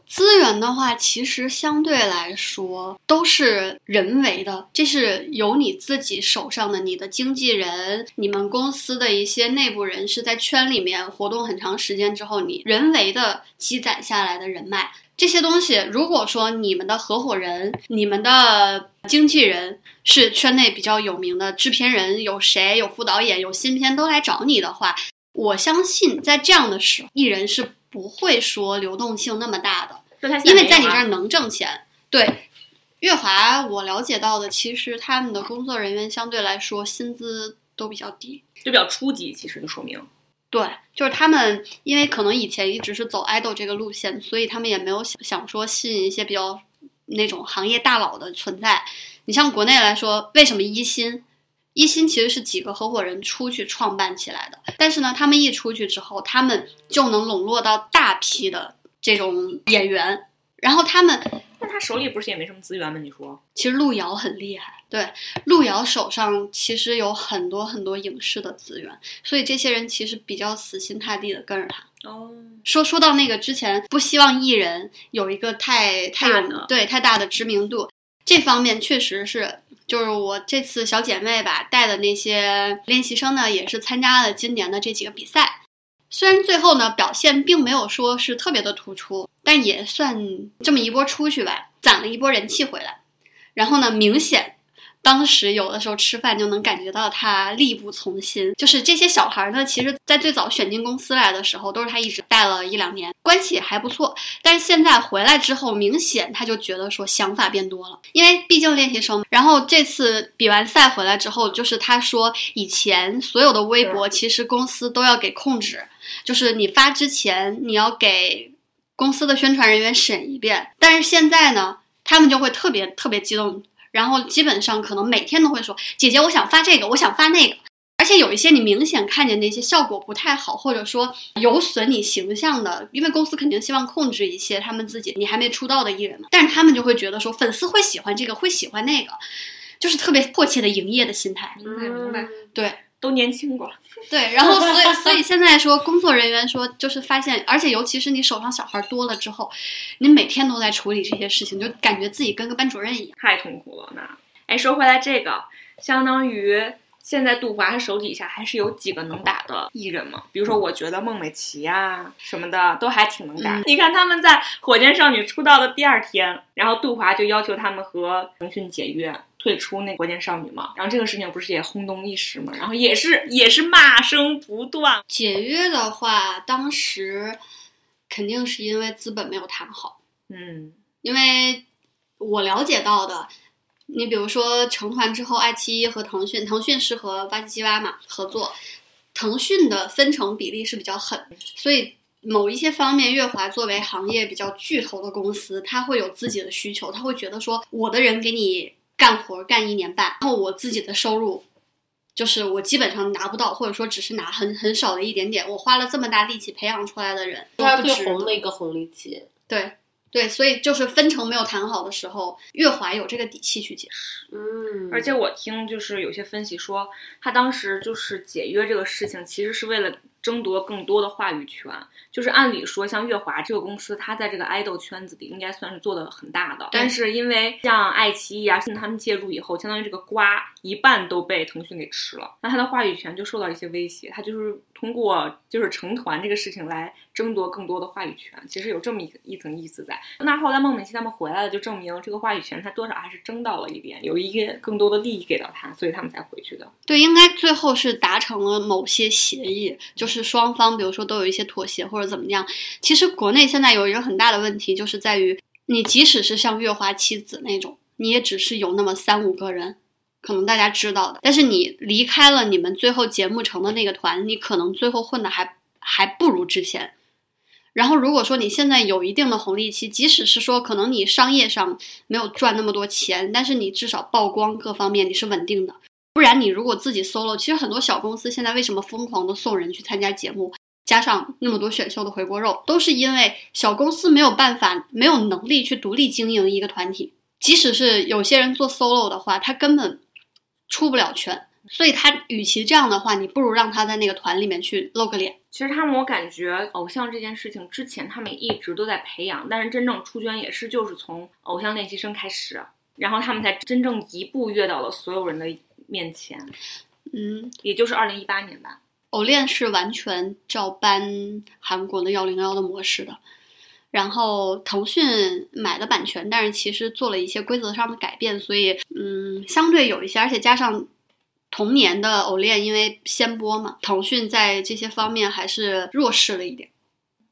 F: 资源的话，其实相对来说都是人为的，这是由你自己手上的，你的经纪人、你们公司的一些内部人士在圈里面活动很长时间之后，你人为的积攒下来的人脉。这些东西，如果说你们的合伙人、你们的经纪人是圈内比较有名的制片人，有谁、有副导演、有新片都来找你的话，我相信在这样的时候，艺人是不会说流动性那么大的。因为在你这儿能挣钱，对，月华我了解到的，其实他们的工作人员相对来说薪资都比较低。
E: 就比较初级，其实就说明
F: 对，就是他们，因为可能以前一直是走爱豆这个路线，所以他们也没有想想说吸引一些比较那种行业大佬的存在。你像国内来说，为什么一心？一心其实是几个合伙人出去创办起来的，但是呢，他们一出去之后，他们就能笼络到大批的这种演员，然后他们
E: 那他手里不是也没什么资源吗？你说，
F: 其实路遥很厉害，对，路遥手上其实有很多很多影视的资源，所以这些人其实比较死心塌地的跟着他。
E: 哦，
F: 说说到那个之前，不希望艺人有一个太太有
E: 大的
F: 对太大的知名度，这方面确实是，就是我这次小姐妹吧带的那些练习生呢，也是参加了今年的这几个比赛。虽然最后呢表现并没有说是特别的突出，但也算这么一波出去吧，攒了一波人气回来。然后呢，明显当时有的时候吃饭就能感觉到他力不从心。就是这些小孩呢，其实在最早选进公司来的时候，都是他一直带了一两年，关系也还不错。但是现在回来之后，明显他就觉得说想法变多了，因为毕竟练习生嘛。然后这次比完赛回来之后，就是他说以前所有的微博其实公司都要给控制，就是你发之前你要给公司的宣传人员审一遍，但是现在呢，他们就会特别特别激动，然后基本上可能每天都会说：“姐姐，我想发这个，我想发那个。”而且有一些你明显看见那些效果不太好，或者说有损你形象的，因为公司肯定希望控制一些他们自己你还没出道的艺人嘛，但是他们就会觉得说粉丝会喜欢这个，会喜欢那个，就是特别迫切的营业的心态。
E: 明白明白，
F: 对，
E: 都年轻过，
F: 对，然后所以所以现在说工作人员说就是发现，而且尤其是你手上小孩多了之后，你每天都在处理这些事情，就感觉自己跟个班主任一样。
E: 太痛苦了。那，哎，说回来，这个相当于现在杜华他手底下还是有几个能打的艺人嘛？比如说，我觉得孟美岐啊、什么的都还挺能打。
F: 嗯
E: 你看他们在火箭少女出道的第二天，然后杜华就要求他们和腾讯解约。退出那火箭少女嘛，然后这个事情不是也轰动一时嘛，然后也是也是骂声不断，
F: 解约的话，当时肯定是因为资本没有谈好。
E: 嗯，
F: 因为我了解到的，你比如说成团之后，爱奇艺和腾讯，腾讯是和挖机机挖嘛合作，腾讯的分成比例是比较狠，所以某一些方面，乐华作为行业比较巨头的公司，它会有自己的需求，他会觉得说，我的人给你干活干一年半，然后我自己的收入。就是我基本上拿不到，或者说只是拿很很少的一点点。我花了这么大力气培养出来的人，
D: 他最红的一个红利期。
F: 对对，所以就是分成没有谈好的时候，乐华有这个底气去解释。
D: 嗯，
E: 而且我听就是有些分析说，他当时就是解约这个事情，其实是为了争夺更多的话语权。就是按理说，像月华这个公司，它在这个爱豆圈子里应该算是做的很大的。但是因为像爱奇艺啊，他们介入以后，相当于这个瓜一半都被腾讯给吃了，那它的话语权就受到一些威胁。它就是通过就是成团这个事情来争夺更多的话语权，其实有这么一个一层意思在。那后来孟美岐他们回来了，就证明这个话语权他多少还是争到了一点，有一些更多的利益给到他，所以他们才回去的。
F: 对，应该最后是达成了某些协议，就是双方比如说都有一些妥协或者怎么样。其实国内现在有一个很大的问题，就是在于你即使是像月华七子那种，你也只是有那么三五个人。可能大家知道的，但是你离开了你们最后节目成的那个团，你可能最后混的还还不如之前。然后如果说你现在有一定的红利期，即使是说可能你商业上没有赚那么多钱，但是你至少曝光各方面你是稳定的。不然你如果自己 solo，其实很多小公司现在为什么疯狂的送人去参加节目，加上那么多选秀的回锅肉，都是因为小公司没有办法、没有能力去独立经营一个团体。即使是有些人做 solo 的话，他根本出不了圈，所以他与其这样的话，你不如让他在那个团里面去露个脸。
E: 其实他们，我感觉偶像这件事情之前他们一直都在培养，但是真正出圈也是就是从偶像练习生开始，然后他们才真正一步跃到了所有人的面前，
F: 嗯，
E: 也就是二零一八年吧。
F: 偶练是完全照搬韩国的幺零幺的模式的，然后腾讯买的版权，但是其实做了一些规则上的改变，所以嗯，相对有一些，而且加上同年的偶练，因为先播嘛，腾讯在这些方面还是弱势了一点。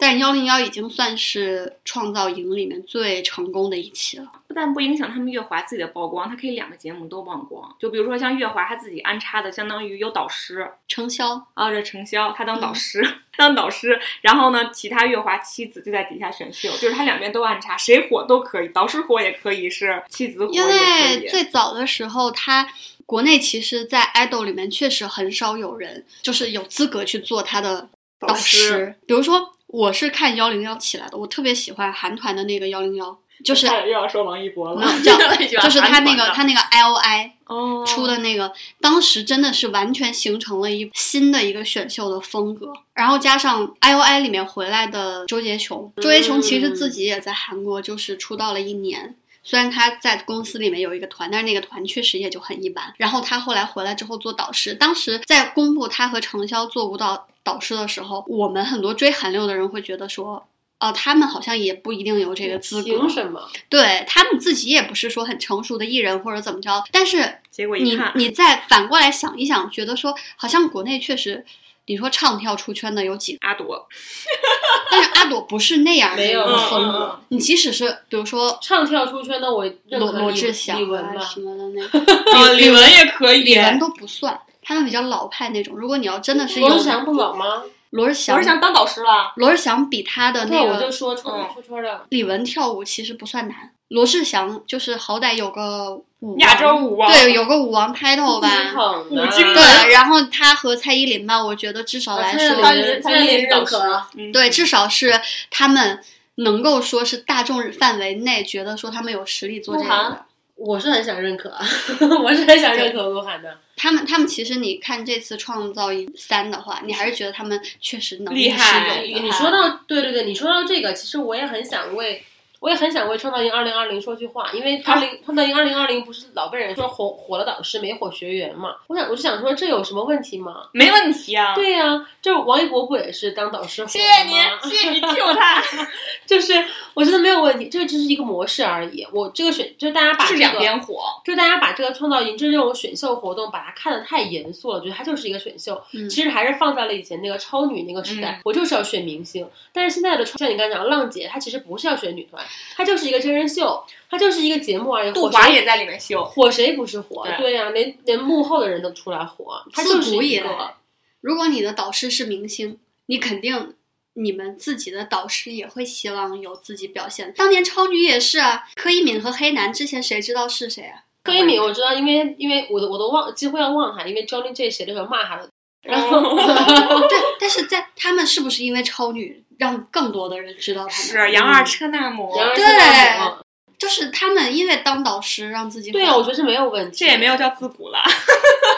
F: 但幺零幺已经算是创造营里面最成功的一期了。
E: 不但不影响他们月华自己的曝光，他可以两个节目都曝光。就比如说像月华他自己安插的，相当于有导师
F: 程潇
E: 啊，这程潇他当导师，当导师，然后呢，其他月华妻子就在底下选秀，就是他两边都安插，谁火都可以，导师火也可以，是妻子火也
F: 因为。最早的时候，他国内其实，在 idol 里面确实很少有人就是有资格去做他的导
E: 导师
F: 师。比如说，我是看幺零幺起来的，我特别喜欢韩团的那个幺零幺，就是
E: 又要说王一博了，
F: 叫 就是他那个他那个 I
E: 哦
F: 出的那个，当时真的是完全形成了一新的一个选秀的风格。然后加上 I O I 里面回来的周杰琼，周杰琼其实自己也在韩国就是出道了一年。虽然他在公司里面有一个团，但是那个团确实也就很一般。然后他后来回来之后做导师，当时在公布他和程潇做舞蹈导师的时候，我们很多追韩流的人会觉得说，哦，他们好像也不一定有这个资格
D: 凭。什么？
F: 对他们自己也不是说很成熟的艺人或者怎么着，但是
E: 结果一
F: 你
E: 看，
F: 你再反过来想一想，觉得说好像国内确实，你说唱跳出圈的有几个，
E: 阿朵
F: 但是阿朵不是那样的风格。你即使是比如说
D: 唱跳出圈的我
F: 罗罗志祥啊什么的那 个，
E: 哦李玟也可以，
F: 李玟都不算，他们比较老派那种。如果你要真的是
D: 罗志祥不老吗？
F: 罗志祥
E: 罗志，祥当导师了，
F: 罗志祥比他的
D: 对，
F: 那
D: 我就
F: 个
D: 说出圈的，
F: 李玟跳舞其实不算难，罗志祥就是好歹有个舞
E: 亚洲舞王
F: 对，有个舞王 title 吧。对，然后他和蔡依林吧，我觉得至少来说，
D: 蔡依林认可，
E: 嗯
F: 对，至少是他们能够说是大众范围内觉得说他们有实力做这个的。
D: 我是很想认可，我是很想认可鹿晗的。
F: 他们他们其实你看这次创造营三的话，你还是觉得他们确实能力是
E: 厉害
D: 你说到对对对，你说到这个，其实我也很想为。我也很想为创造营二零二零说句话，因为 二零创造营二零二零不是老被人说火火了导师没火学员嘛？我想我就想说这有什么问题吗？
E: 没问题啊。
D: 对呀、这王一博不也是当导师火的
E: 谢谢你
D: 吗，
E: 谢谢你救他，
D: 就是我觉得没有问题，这只是一个模式而已。我这个选就是大家把
E: 是
D: 这个
E: 两边火。
D: 就是大家把这个创造营这种选秀活动，把它看得太严肃了，觉得它就是一个选秀。
F: 嗯
D: 其实还是放在了以前那个超女那个时代，
E: 嗯
D: 我就是要选明星。但是现在的像你刚才讲，浪姐她其实不是要选女团，她就是一个真人秀，它就是一个节目而已。
E: 杜华也在里面秀，
D: 火谁不是火？
E: 对
D: 对呀、连连幕后的人都出来火，它就
F: 自
D: 是一个
F: 如果你的导师是明星，你肯定你们自己的导师也会希望有自己表现。当年超女也是啊，柯以敏和黑男之前谁知道是谁啊？
D: 柯以敏我知道，因为因为我都我都忘几乎要忘他，因为 Johnny J 写了首骂他的，然后、
F: 对，但是在他们是不是因为超女让更多的人知道他们？
E: 是杨二车那姆，
F: 对就是他们因为当导师让自己
D: 对啊，我觉得这没有问题，
E: 这也没有叫自古了。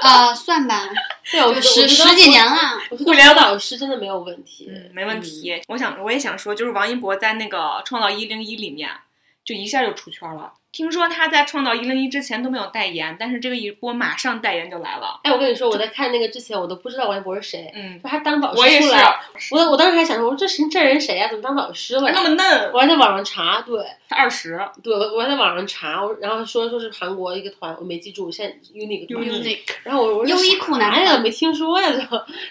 F: 啊、算吧，
D: 对啊，我觉得
F: 十十几年，了。
D: 我觉得互联导师真的没有问题，
E: 嗯，没问题。我想，我也想说，就是王一博在那个《创造一零一》里面，就一下就出圈了。听说他在《创造一零一》之前都没有代言，但是这个一波马上代言就来了。
D: 哎，我跟你说，我在看那个之前，我都不知道王一博是谁，
E: 嗯，
D: 就他当导
E: 我也是，
D: 师出来，我我当时还想说，我说这谁这人谁呀、怎么当导师了？
E: 那么嫩，
D: 我还在网上查，对
E: 他二十，
D: 对，我我还在网上查，我然后说说是韩国一个团，我没记住，现在 unique 团
E: Unique
D: 然后我
F: 优衣库男
D: 啥呀，没听说呀，就，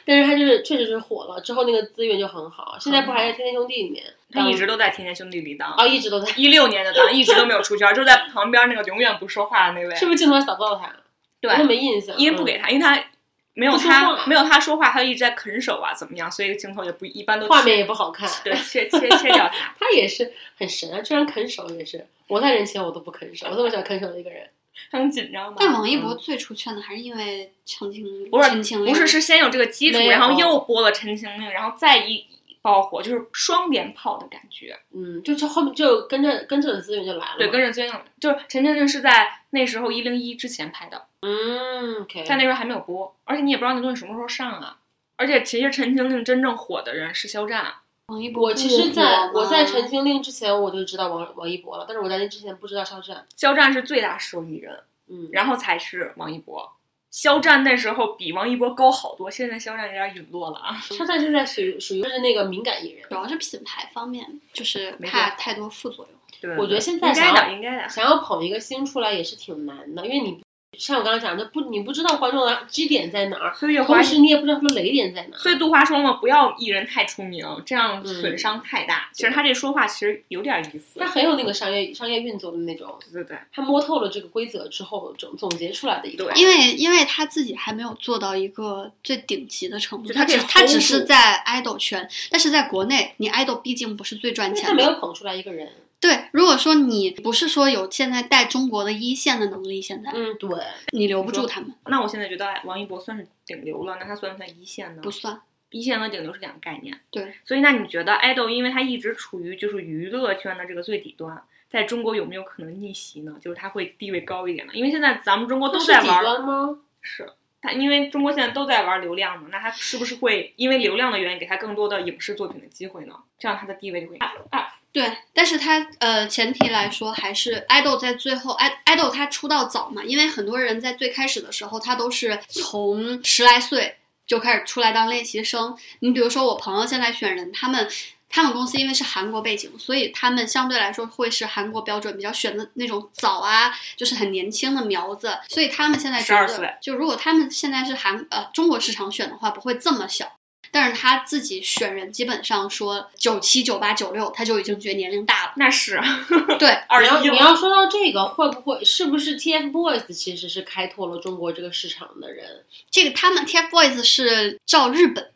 D: 但是他就是确实是火了，之后那个资源就很好，现在不还在天天兄弟里面，
E: 他一直都在《天天兄弟》里当。
D: 哦一直都在，
E: 一六年的当，一直都没有出圈，就在旁边那个永远不说话的那位。
D: 是不是镜头扫不到他？
E: 对
D: 没印象，
E: 因为不给他，因为他没有他没有他说话，他一直在啃手啊，怎么样？所以镜头也不一般都
D: 画面
E: 切
D: 也不好看，
E: 对切切切掉他。
D: 他也是很神啊，居然啃手也是，我在人前我都不啃手，我这么喜欢啃手的一个人。
E: 很紧张吧？
F: 但王一博最出圈的还是因为陈情令
E: 不是
F: 陈情令
E: 不是是先有这个基础，然后又播了《陈情令》，然后再一爆火，就是双连炮的感觉。
D: 嗯，就就后面就跟着跟着的资源就来了。
E: 对，跟着资源，就是《陈情令》是在那时候一零一之前拍的，
D: 嗯，OK，
E: 但那时候还没有播，而且你也不知道那东西什么时候上啊。而且其实《陈情令》真正火的人是肖战，
F: 王一博
D: 我其实在我在《陈情令》之前我就知道王王一博了，但是我在那之前不知道肖战。
E: 肖战是最大受益人，
D: 嗯，
E: 然后才是王一博。肖战那时候比王一博高好多，现在肖战有点陨落了啊。
D: 肖战现在属于属于是那个敏感艺人
F: 主，要是品牌方面，就是
E: 没
F: 太多副作用。
E: 对
D: 我觉得现在
E: 应该
D: 想要
E: 的，应该的。
D: 想要捧一个星出来也是挺难的，因为你像我刚刚讲的，不，你不知道观众的基点在哪儿，
E: 所以华
D: 同时你也不知道他们雷点在哪儿。
E: 所以杜华说嘛，不要艺人太出名，这样
D: 嗯
E: 损伤太大。其实他这说话其实有点意思
D: 他。很有那个商业商业运作的那种，
E: 对对对，
D: 他摸透了这个规则之后总总结出来的一个。
F: 因为因为他自己还没有做到一个最顶级的程度，
E: 他
F: 只他只是在 idol 圈，但是在国内，你 idol 毕竟不是最赚钱的。
D: 他没有捧出来一个人。
F: 对，如果说你不是说有现在带中国的一线的能力，现在
D: 嗯，对，
F: 你留不住他们，
E: 那我现在觉得王一博算是顶流了，那他算不算一线呢？
F: 不算。
E: 一线和顶流是两个概念。
F: 对，
E: 所以那你觉得爱豆，因为他一直处于就是娱乐圈的这个最底端，在中国有没有可能逆袭呢？就是他会地位高一点呢？因为现在咱们中国都在玩，
D: 端吗？
E: 是他，因为中国现在都在玩流量嘛，那他是不是会因为流量的原因给他更多的影视作品的机会呢？这样他的地位就会 up up。
F: 对，但是他呃，前提来说还是爱豆在最后，爱爱豆他出道早嘛，因为很多人在最开始的时候，他都是从十来岁就开始出来当练习生。你比如说我朋友现在选人，他们他们公司因为是韩国背景，所以他们相对来说会是韩国标准比较选的那种早啊，就是很年轻的苗子，所以他们现在觉
E: 12
F: 得
E: 岁，
F: 就如果他们现在是韩呃中国市场选的话，不会这么小。但是他自己选人，基本上说九七、九八、九六，他就已经觉得年龄大了。
E: 那是
F: 对，
E: 二
D: 你要你要说到这个，会不会是不是 TFBOYS 其实是开拓了中国这个市场的人？
F: 这个他们 TFBOYS 是照日本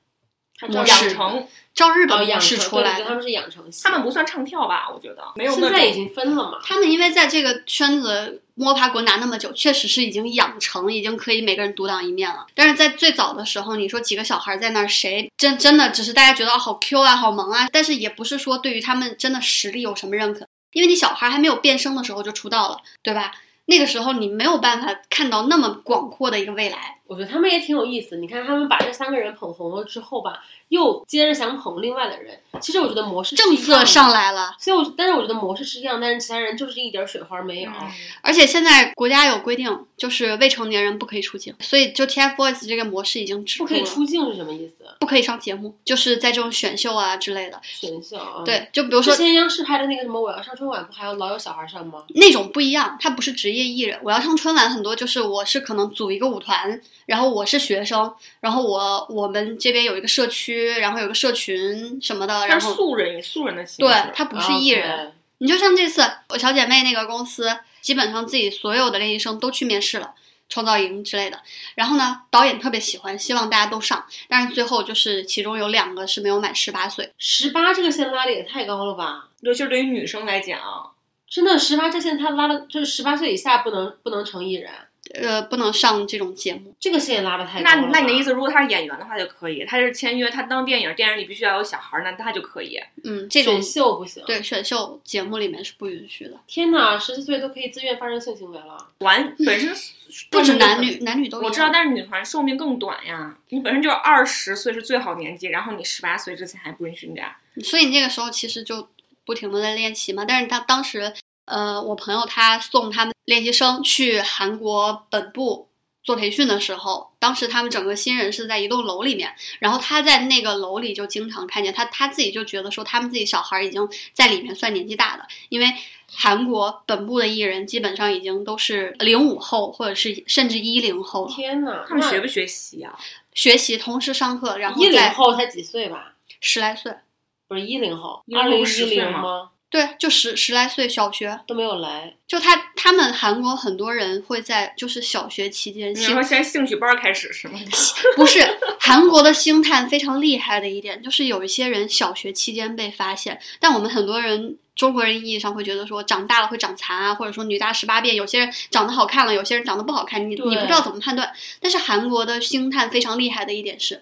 F: 模式
E: 成，
F: 照日本模式
D: 成
F: 出来
D: 他们是养成系，
E: 他们不算唱跳吧？我觉得没有
D: 现在已经分了嘛。
F: 他们因为在这个圈子摸爬滚打那么久，确实是已经养成，已经可以每个人独当一面了。但是在最早的时候，你说几个小孩在那儿，谁真真的只是大家觉得哦好 Q 啊，好萌啊，但是也不是说对于他们真的实力有什么认可，因为你小孩还没有变声的时候就出道了，对吧？那个时候你没有办法看到那么广阔的一个未来。
D: 我觉得他们也挺有意思。你看他们把这三个人捧红了之后吧，又接着想捧另外的人。其实我觉得模式
F: 政策上，来了，
D: 所以我但是我觉得模式是一样，但是其他人就是一点水花没有。
E: 嗯
F: 而且现在国家有规定，就是未成年人不可以出境，所以就 TFBOYS 这个模式已经止
D: 不可以出境是什么意思？
F: 不可以上节目，就是在这种选秀啊之类的。
D: 选秀啊。，
F: 对，就比如说
D: 之前央视拍的那个什么《我要上春晚》，不还有老有小孩上吗？
F: 那种不一样，他不是职业艺人。我要上春晚，很多就是我是可能组一个舞团，然后我是学生，然后我我们这边有一个社区，然后有个社群什么的，
E: 他
F: 然后
E: 是素人，以素人的形式。
F: 对他不是艺人。你就像这次我小姐妹那个公司，基本上自己所有的练习生都去面试了。创造营之类的，然后呢，导演特别喜欢，希望大家都上，但是最后就是其中有两个是没有满十八岁，
D: 十八这个线拉的也太高了吧？
E: 尤其是对于女生来讲，
D: 真的，十八这线他拉的，就是十八岁以下不能不能成艺人，
F: 呃，不能上这种节目。
D: 这个线拉的太
E: 那。那你的意思，如果他是演员的话就可以，他是签约，他当电影，电影里必须要有小孩儿，那他就可以。
F: 嗯，这种
D: 选秀不行？，
F: 对选秀节目里面是不允许的，
D: 天哪，十四岁都可以自愿发生性行为了。
E: 完本身
F: 不止男女，男女都有。
E: 我知道，但是女团寿命更短呀。你本身就是二十岁是最好年纪，然后你十八岁之前还不允许你俩。
F: 所以你这个时候其实就不停的在练习嘛。但是他当时，呃，我朋友他送他们练习生去韩国本部做培训的时候，当时他们整个新人是在一栋楼里面，然后他在那个楼里就经常看见他，他自己就觉得说他们自己小孩已经在里面算年纪大的，因为韩国本部的艺人基本上已经都是零五后或者是甚至一零后了，
D: 天哪，
E: 他们学不学习啊、
F: 学习同时上课，然后
D: 一零
F: 再
D: 后才几岁吧？
F: 十来岁，
D: 不是一零后
E: ，10
D: 二零一
E: 10岁吗
D: 零吗？
F: 对，就十十来岁小学。
D: 都没有来。
F: 就他他们韩国很多人会在就是小学期间
E: 你
F: 星
E: 说先兴趣班开始是吗？
F: 不是韩国的星探非常厉害的一点，就是有一些人小学期间被发现，但我们很多人中国人意义上会觉得说长大了会长残啊，或者说女大十八变，有些人长得好看了，有些人长得不好看，你你不知道怎么判断。但是韩国的星探非常厉害的一点是，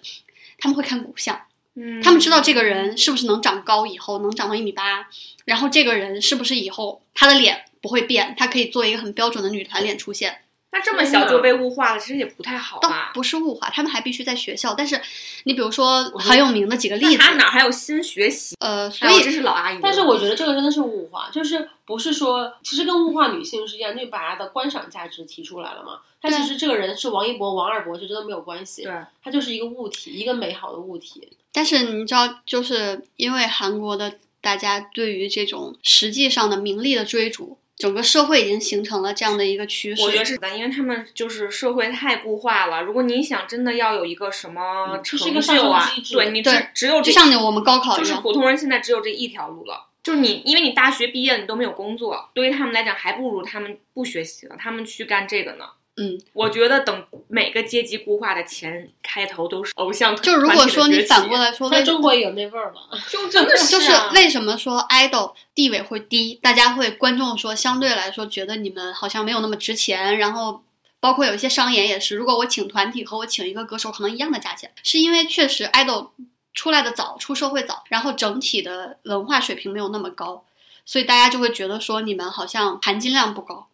F: 他们会看骨相。
E: 嗯
F: 他们知道这个人是不是能长高，以后能长到一米八，然后这个人是不是以后他的脸不会变，他可以做一个很标准的女团脸出现。
E: 那这么小就被物化了，其实也不太好
F: 倒
E: 吧？
F: 不是物化，他们还必须在学校。但是你比如说很有名的几个例子
E: 他，哪还有心学习？
F: 呃，所以
E: 这是老阿姨。
D: 但是我觉得这个真的是物化，就是不是说，其实跟物化女性是一样，就把她的观赏价值提出来了嘛。他其实这个人是王一博、王二博，这真的没有关系，
E: 对，
D: 他就是一个物体，一个美好的物体。
F: 但是你知道，就是因为韩国的大家对于这种实际上的名利的追逐，整个社会已经形成了这样的一个趋势。
E: 我觉得是的，因为他们就是社会太固化了。如果你想真的要有一个什么
D: 这是
E: 成
D: 一个上
E: 就啊
D: 升机，制
E: 对你只
F: 对
E: 只有这
F: 就像你我们高考
E: 就是，普通人现在只有这一条路了。就是你，因为你大学毕业你都没有工作，对于他们来讲，还不如他们不学习了，他们去干这个呢。
F: 嗯，
E: 我觉得等每个阶级固化的前开头都是偶像团，
F: 就如果说你反过
E: 来，
F: 说，
D: 在中国也有那味儿吗。
E: 就真的
F: 就是
E: 啊
F: 为什么说 idol 地位会低？大家会观众说相对来说觉得你们好像没有那么值钱，然后包括有一些商演也是，如果我请团体和我请一个歌手可能一样的价钱，是因为确实 idol 出来的早，出社会早，然后整体的文化水平没有那么高，所以大家就会觉得说你们好像含金量不高。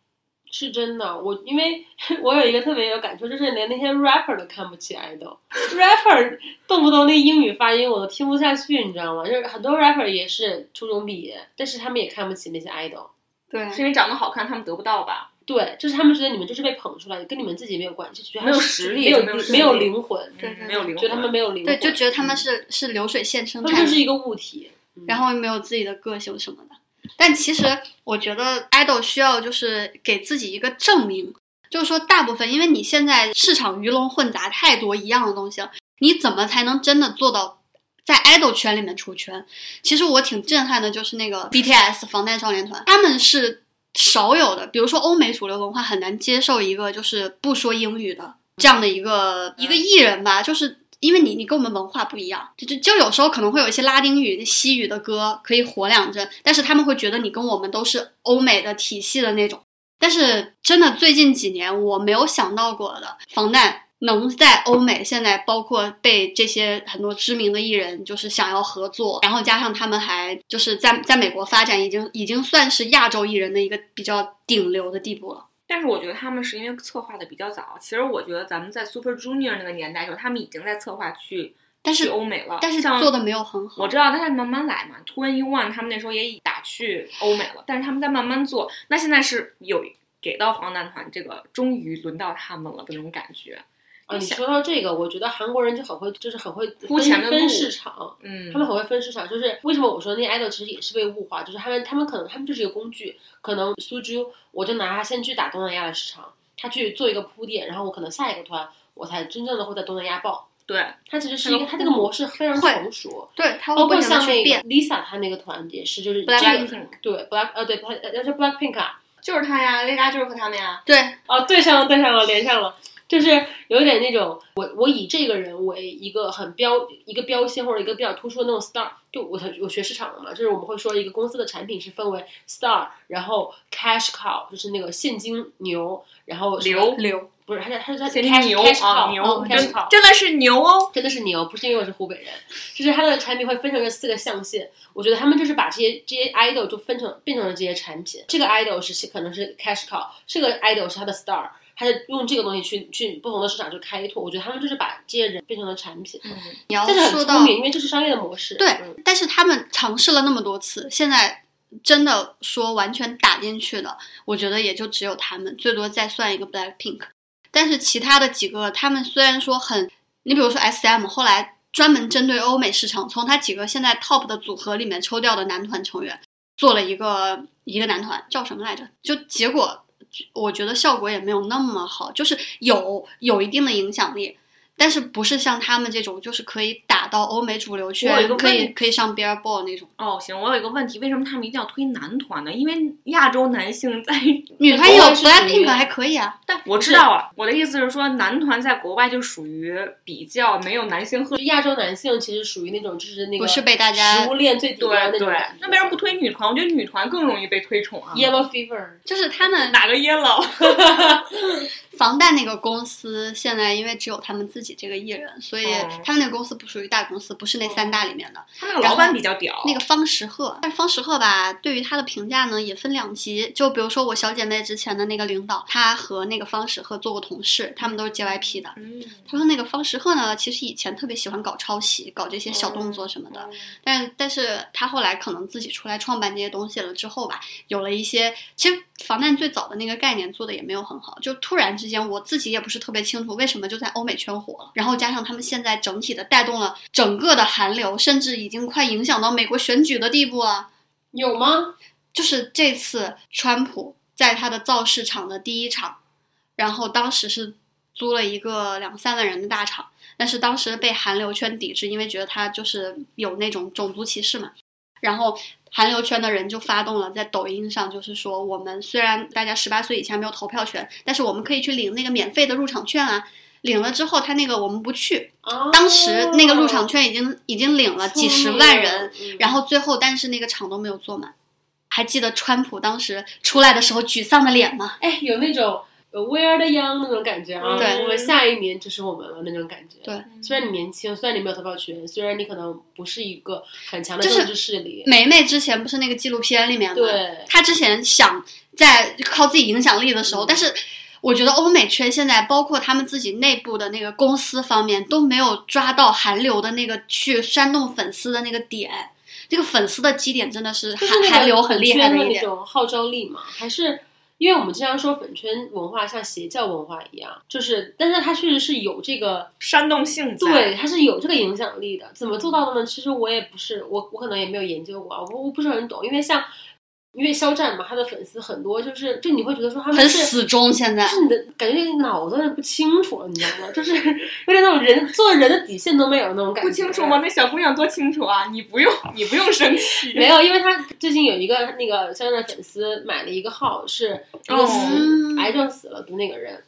D: 是真的，我因为 我有一个特别有感触，就是连那些 rapper 都看不起 idol，rapper 动不动那英语发音我都听不下去，你知道吗？就是很多 rapper 也是初中毕业，但是他们也看不起那些 idol。
F: 对
E: 是因为长得好看，他们得不到吧？
D: 对，就是他们觉得你们就是被捧出来，跟你们自己没有关系，就觉得
E: 没有实力
D: 没有
E: 没有
D: 灵魂，
F: 对对
E: 没有灵魂，
D: 觉得他们没有灵魂，
F: 对，就觉得他们是是流水线生产的
D: 他们就是一个物体。嗯
F: 然后又没有自己的个性什么的。但其实我觉得 idol 需要就是给自己一个证明，就是说大部分，因为你现在市场鱼龙混杂太多一样的东西了，你怎么才能真的做到在 idol 圈里面出圈？其实我挺震撼的，就是那个 BTS 防弹少年团，他们是少有的，比如说欧美主流文化很难接受一个就是不说英语的这样的一个一个艺人吧，就是。因为你你跟我们文化不一样，就就就有时候可能会有一些拉丁语、西语的歌可以火两阵，但是他们会觉得你跟我们都是欧美的体系的那种。但是真的最近几年我没有想到过的，防弹能在欧美现在包括被这些很多知名的艺人就是想要合作，然后加上他们还就是在在美国发展，已经已经算是亚洲艺人的一个比较顶流的地步了。
E: 但是我觉得他们是因为策划的比较早。其实我觉得咱们在 Super Junior 那个年代的时候，他们已经在策划去
F: 但是
E: 去欧美了，
F: 但是
E: 像
F: 做的没有很好。
E: 我知道，但是慢慢来嘛。Twenty One 他们那时候也打去欧美了，但是他们在慢慢做。那现在是有给到防弹团这个，终于轮到他们了的那种感觉。
D: 啊，你说到这个，我觉得韩国人就很会，就是很会分
E: 前
D: 分市场。
E: 嗯，
D: 他们很会分市场，就是为什么我说那些 idol 其实也是被物化，就是他们他们可能他们就是一个工具，可能苏珠我就拿他先去打东南亚的市场，他去做一个铺垫，然后我可能下一个团我才真正的会在东南亚爆。
E: 对，
D: 他其实是一个他这个模式非常成熟，
F: 对，他
D: 包括像那个。Lisa 她那个团也是，就是这
F: Blackpink
D: 个对 Black 呃对他呃是 Blackpink 啊，
E: 就是他呀，雷达就是和他们呀。
F: 对，
D: 哦，对上了，对上了，连上了，就是有点那种，我我以这个人为一个很标一个标签或者一个比较突出的那种 star，就我我学市场的嘛，就是我们会说一个公司的产品是分为 star，然后 cash cow，就是那个现金牛，然后
E: 流
F: 流
D: 不是，他是他是他
E: 现
D: cash cow，
E: 牛
D: 哦
E: 真
D: cash cow，
E: 真的是牛哦。
D: 真的是牛，不是因为我是湖北人，就是他的产品会分成这四个象限。我觉得他们就是把这些这些 idol 就分成变成了这些产品。这个 idol 是可能是 cash cow，这个 idol 是他的 star，他就用这个东西去去不同的市场去开拓。我觉得他们就是把这些人变成了产品，
E: 嗯，
F: 你要说到
D: 因为这是商业的模式。
F: 对
D: 嗯，
F: 但是他们尝试了那么多次，现在真的说完全打进去的，我觉得也就只有他们，最多再算一个 Blackpink。但是其他的几个，他们虽然说很，你比如说 S.M，后来专门针对欧美市场，从他几个现在 top 的组合里面抽调的男团成员，做了一个一个男团，叫什么来着？就结果我觉得效果也没有那么好，就是有有一定的影响力。但是不是像他们这种，就是可以打到欧美主流
E: 我有一
F: 圈，
E: 个
F: 可以可以上 Billboard 那种。
E: 哦，行，我有一个问题，为什么他们一定要推男团呢？因为亚洲男性在，
F: 女团也有 Blackpink 还可以啊，
E: 但我知道啊，我的意思是说，男团在国外就属于比较没有男性荷
D: 就亚洲男性其实属于那种就是那个
F: 不是被大家
D: 食物链最底端的那种。，
E: 那为什么不推女团？我觉得女团更容易被推崇啊。
D: Yellow Fever？
F: 就是他们
E: 哪个 yellow？
F: 防弹那个公司现在因为只有他们自己这个艺人，所以
E: 哦
F: 他们那个公司不属于大公司，不是那三大里面的。
E: 他那个老板比较屌。
F: 那个方时赫，但是方时赫吧，对于他的评价呢也分两极。就比如说我小姐妹之前的那个领导，他和那个方时赫做过同事，他们都是 JYP 的。
E: 嗯，
F: 他说那个方时赫呢，其实以前特别喜欢搞抄袭，搞这些小动作什么的。但但是他后来可能自己出来创办这些东西了之后吧，有了一些，其实防弹最早的那个概念做的也没有很好，就突然之间我自己也不是特别清楚为什么就在欧美圈火了，然后加上他们现在整体的带动了整个的韩流，甚至已经快影响到美国选举的地步了。
D: 有吗？
F: 就是这次川普在他的造势场的第一场，然后当时是租了一个两三万人的大场，但是当时被韩流圈抵制，因为觉得他就是有那种种族歧视嘛。然后韩流圈的人就发动了在抖音上，就是说我们虽然大家十八岁以前没有投票权，但是我们可以去领那个免费的入场券啊。领了之后，他那个我们不去，
D: 哦
F: 当时那个入场券已经已经领了几十万人，
D: 嗯
F: 然后最后但是那个场都没有坐满。还记得川普当时出来的时候沮丧的脸吗？
D: 哎，有那种呃 We are the young 那种感觉啊，
F: 对
D: 我们下一年就是我们了那种感觉。
F: 对，
D: 虽然你年轻，虽然你没有投票权，虽然你可能不是一个很强的政治势力，
F: 梅梅之前不是那个纪录片里面吗？
D: 对，
F: 她之前想在靠自己影响力的时候，
D: 嗯
F: 但是我觉得欧美圈现在包括他们自己内部的那个公司方面都没有抓到韩流的那个去煽动粉丝的那个点。这个粉丝的基点真的是韩
D: 就是
F: 韩流很厉害
D: 的那
F: 的一点。
D: 种号召力嘛，还是因为我们经常说粉圈文化像邪教文化一样，就是，但是它确实是有这个
E: 煽动性在
D: 对，它是有这个影响力的。怎么做到的呢？其实我也不是，我我可能也没有研究过啊，我我不是很懂。因为像因为肖战嘛，他的粉丝很多，就是就你会觉得说他们
F: 很死忠，现在
D: 就是你的感觉你脑子有点不清楚了，你知道吗？就是 有点那种人做人的底线都没有那种感觉。
E: 不清楚吗？？那小姑娘多清楚啊！你不用，你不用生气。
D: 没有，因为他最近有一个那个肖战的粉丝买了一个号，是一个死、
F: 嗯
D: 癌症死了的那个人，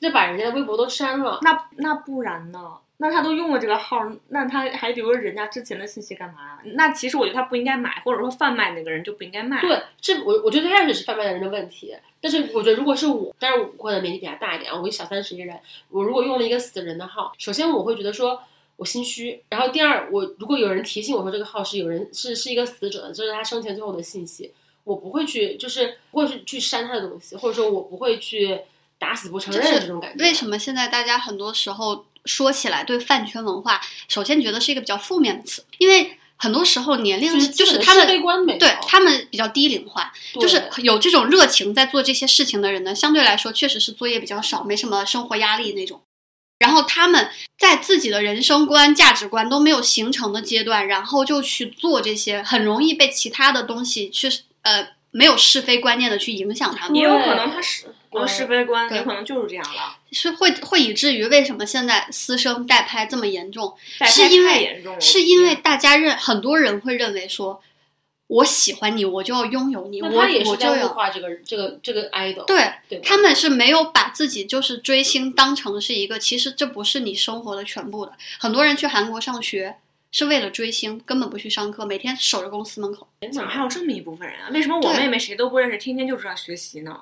D: 他就把人家的微博都删了。
E: 那那不然呢？那他都用了这个号，那他还留着人家之前的信息干嘛？那其实我觉得他不应该买，或者说贩卖那个人就不应该卖。
D: 对，这我我觉得最开始是贩卖的人的问题，但是我觉得如果是我，但是我可能年纪比他大一点啊，我一小三十一人，我如果用了一个死人的号，首先我会觉得说我心虚，然后第二，我如果有人提醒我说这个号是有人是是一个死者的，这是他生前最后的信息，我不会去就是不会去去删他的东西，或者说我不会去打死不承认
F: 就是
D: 这种感觉。
F: 为什么现在大家很多时候说起来对饭圈文化，首先觉得是一个比较负面的词，因为很多时候年龄
D: 就是
F: 他们对他们比较低龄化，就是有这种热情在做这些事情的人呢，相对来说确实是作业比较少，没什么生活压力那种。然后他们在自己的人生观、价值观都没有形成的阶段，然后就去做这些，很容易被其他的东西去呃没有是非观念的去影响他们。
E: 也有可能他是国
D: 嗯
E: 是非观，
F: 对
E: 有可能就是这样了。
F: 是会会以至于为什么现在私生代拍这么严重，是因为是因为大家认很多人会认为说，我喜欢你，我就要拥有你，我
D: 也是在物
F: 我就要
D: 化这个这个这个 idol，
F: 对
D: 对
F: 他们是没有把自己就是追星当成是一个，其实这不是你生活的全部的。很多人去韩国上学是为了追星，根本不去上课，每天守着公司门口。
E: 怎么还有这么一部分人啊？为什么我妹妹谁都不认识，天天就知道学习呢？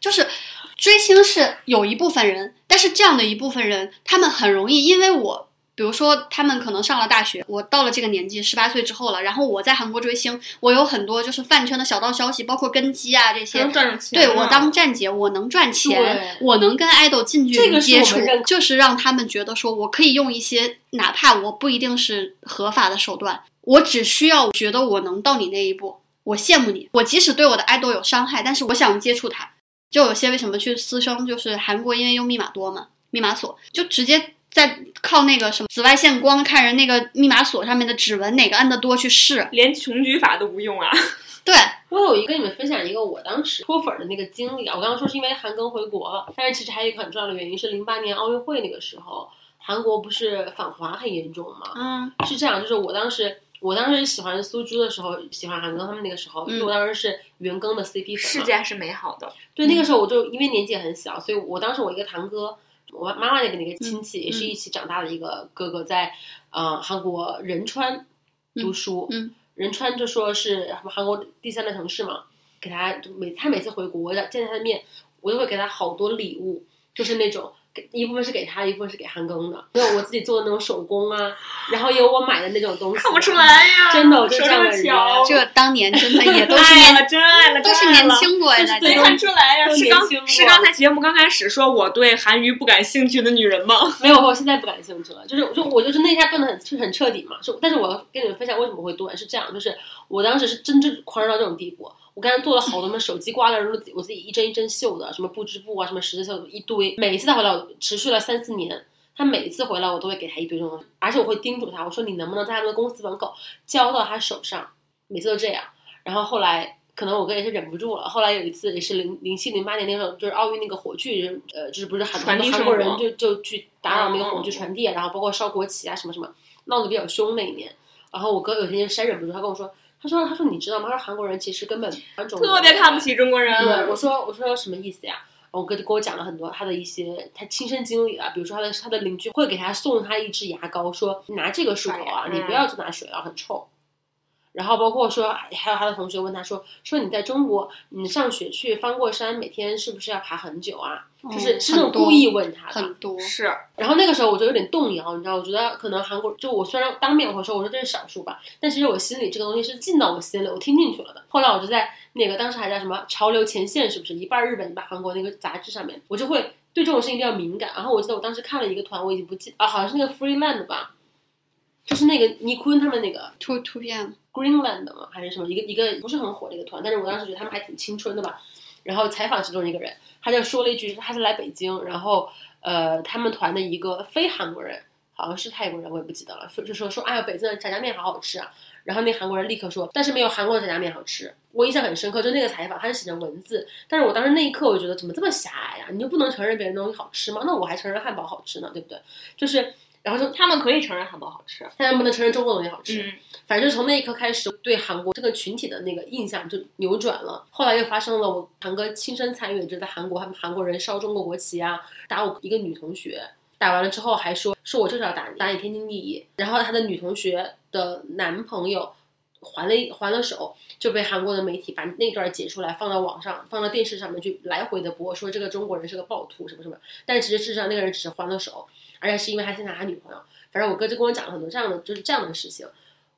F: 就是追星是有一部分人，但是这样的一部分人，他们很容易，因为我，比如说他们可能上了大学，我到了这个年纪，十八岁之后了，然后我在韩国追星，我有很多就是饭圈的小道消息，包括跟机啊这些
E: 能。赚着钱呢
F: 对我当站姐，我能赚钱，我能跟爱豆近距离接触就是让他们觉得说我可以用一些哪怕我不一定是合法的手段，我只需要觉得我能到你那一步，我羡慕你，我即使对我的爱豆有伤害，但是我想接触他。就有些为什么去私生，就是韩国因为用密码多嘛，密码锁就直接在靠那个什么紫外线光看人那个密码锁上面的指纹哪个按的多去试。
E: 连穷举法都不用啊！
F: 对，
D: 我有一个跟你们分享一个我当时脱粉儿的那个经历啊，我刚刚说是因为韩庚回国了，但是其实还有一个很重要的原因是零八年奥运会那个时候，韩国不是反华很严重吗？
F: 嗯
D: 是这样，就是我当时我当时喜欢苏珠的时候，喜欢韩庚他们那个时候，因为我当时是元庚的 CP 粉嘛，
E: 世界还是美好的。
D: 对，那个时候我就因为年纪也很小，所以我当时我一个堂哥，我妈妈那边的一个亲戚也是一起长大的一个哥哥，在呃韩国仁川读书，
F: 嗯
D: 仁川就说是韩国第三大城市嘛，给他就每他每次回国见见他的面，我都会给他好多礼物，就是那种。给一部分是给他，一部分是给韩庚的，还有我自己做的那种手工啊，然后也有我买的那种东西，
E: 看不出来呀，
D: 真的我就
E: 这
D: 样的人
E: 巧，
F: 这当年真的也都是 年
E: 爱了，真爱了，
F: 都是年
E: 真爱了。
F: 轻过呀，大
D: 对。
E: 没看出来呀，是刚是刚才节目刚开始说我对韩娱不感兴趣的女人吗？
D: 没有，我现在不感兴趣了。就是就我就是那一下断的很是很彻底嘛。是，但是我要跟你们分享为什么会断，是这样，就是我当时是真正狂热到这种地步。我刚才做了好多什么手机挂链，都是我自己一针一针绣的，什么布织布啊，什么十字绣一堆。每一次他回来，我持续了三四年。他每一次回来，我都会给他一堆这种东西，而且我会叮嘱他，我说你能不能在他们的公司门口交到他手上，每次都这样。然后后来可能我哥也是忍不住了。后来有一次也是零零七零八年那时候，就是奥运那个火炬，呃，就是不是很多韩国人就就去打扰那个火炬
E: 嗯
D: 传递，然后包括烧国旗啊什么什么，闹得比较凶那一年。然后我哥有一天实在忍不住，他跟我说，他说他说你知道吗？他说韩国人其实根本
E: 特别看不起中国人。
D: 对，我说我说什么意思呀？我哥就跟我讲了很多他的一些他亲身经历啊，比如说他的他的邻居会给他送他一支牙膏，说拿这个漱口啊，你不要去拿水啊，很臭。然后包括说，还有他的同学问他说，说你在中国，你上学去翻过山，每天是不是要爬很久啊？就是
F: 哦
D: 是那种故意问他的。
F: 很多。
E: 是，
D: 然后那个时候我就有点动摇，你知道，我觉得可能韩国就我虽然当面我会说我说这是少数吧，但其实我心里这个东西是进到我心里，我听进去了的。后来我就在那个当时还叫什么潮流前线，是不是一半日本一半韩国那个杂志上面，我就会对这种事情比较敏感。然后我记得我当时看了一个团，我已经不记啊，好像是那个 Freeland 吧，就是那个尼坤他们那个
F: Two Two PM，
D: Greenland 吗，还是什么一个一个不是很火的一个团，但是我当时觉得他们还挺青春的吧。然后采访其中一个人，他就说了一句，他是来北京，然后呃，他们团的一个非韩国人，好像是泰国人，我也不记得了，说就说说，哎呀，北京的炸酱面好好吃啊。然后那韩国人立刻说，但是没有韩国的炸酱面好吃。我印象很深刻，就那个采访，他是写成文字，但是我当时那一刻，我觉得怎么这么狭隘呀、你就不能承认别人东西好吃吗？那我还承认汉堡好吃呢，对不对？就是，然后就
E: 他们可以承认汉堡好吃。
D: 但他们不能承认中国东西好吃。
E: 嗯，
D: 反正从那一刻开始，对韩国这个群体的那个印象就扭转了。后来又发生了我堂哥亲身参与的，就在韩国，他们韩国人烧中国国旗啊，打我一个女同学，打完了之后还说说我就是要打打你天经地义。然后他的女同学的男朋友还了一还了手，就被韩国的媒体把那段截出来放到网上，放到电视上面去来回的播，说这个中国人是个暴徒什么什么。但其实事实上那个人只是还了手，而且是因为他现在还女朋友。反正我哥就跟我讲了很多这样的，就是这样的事情。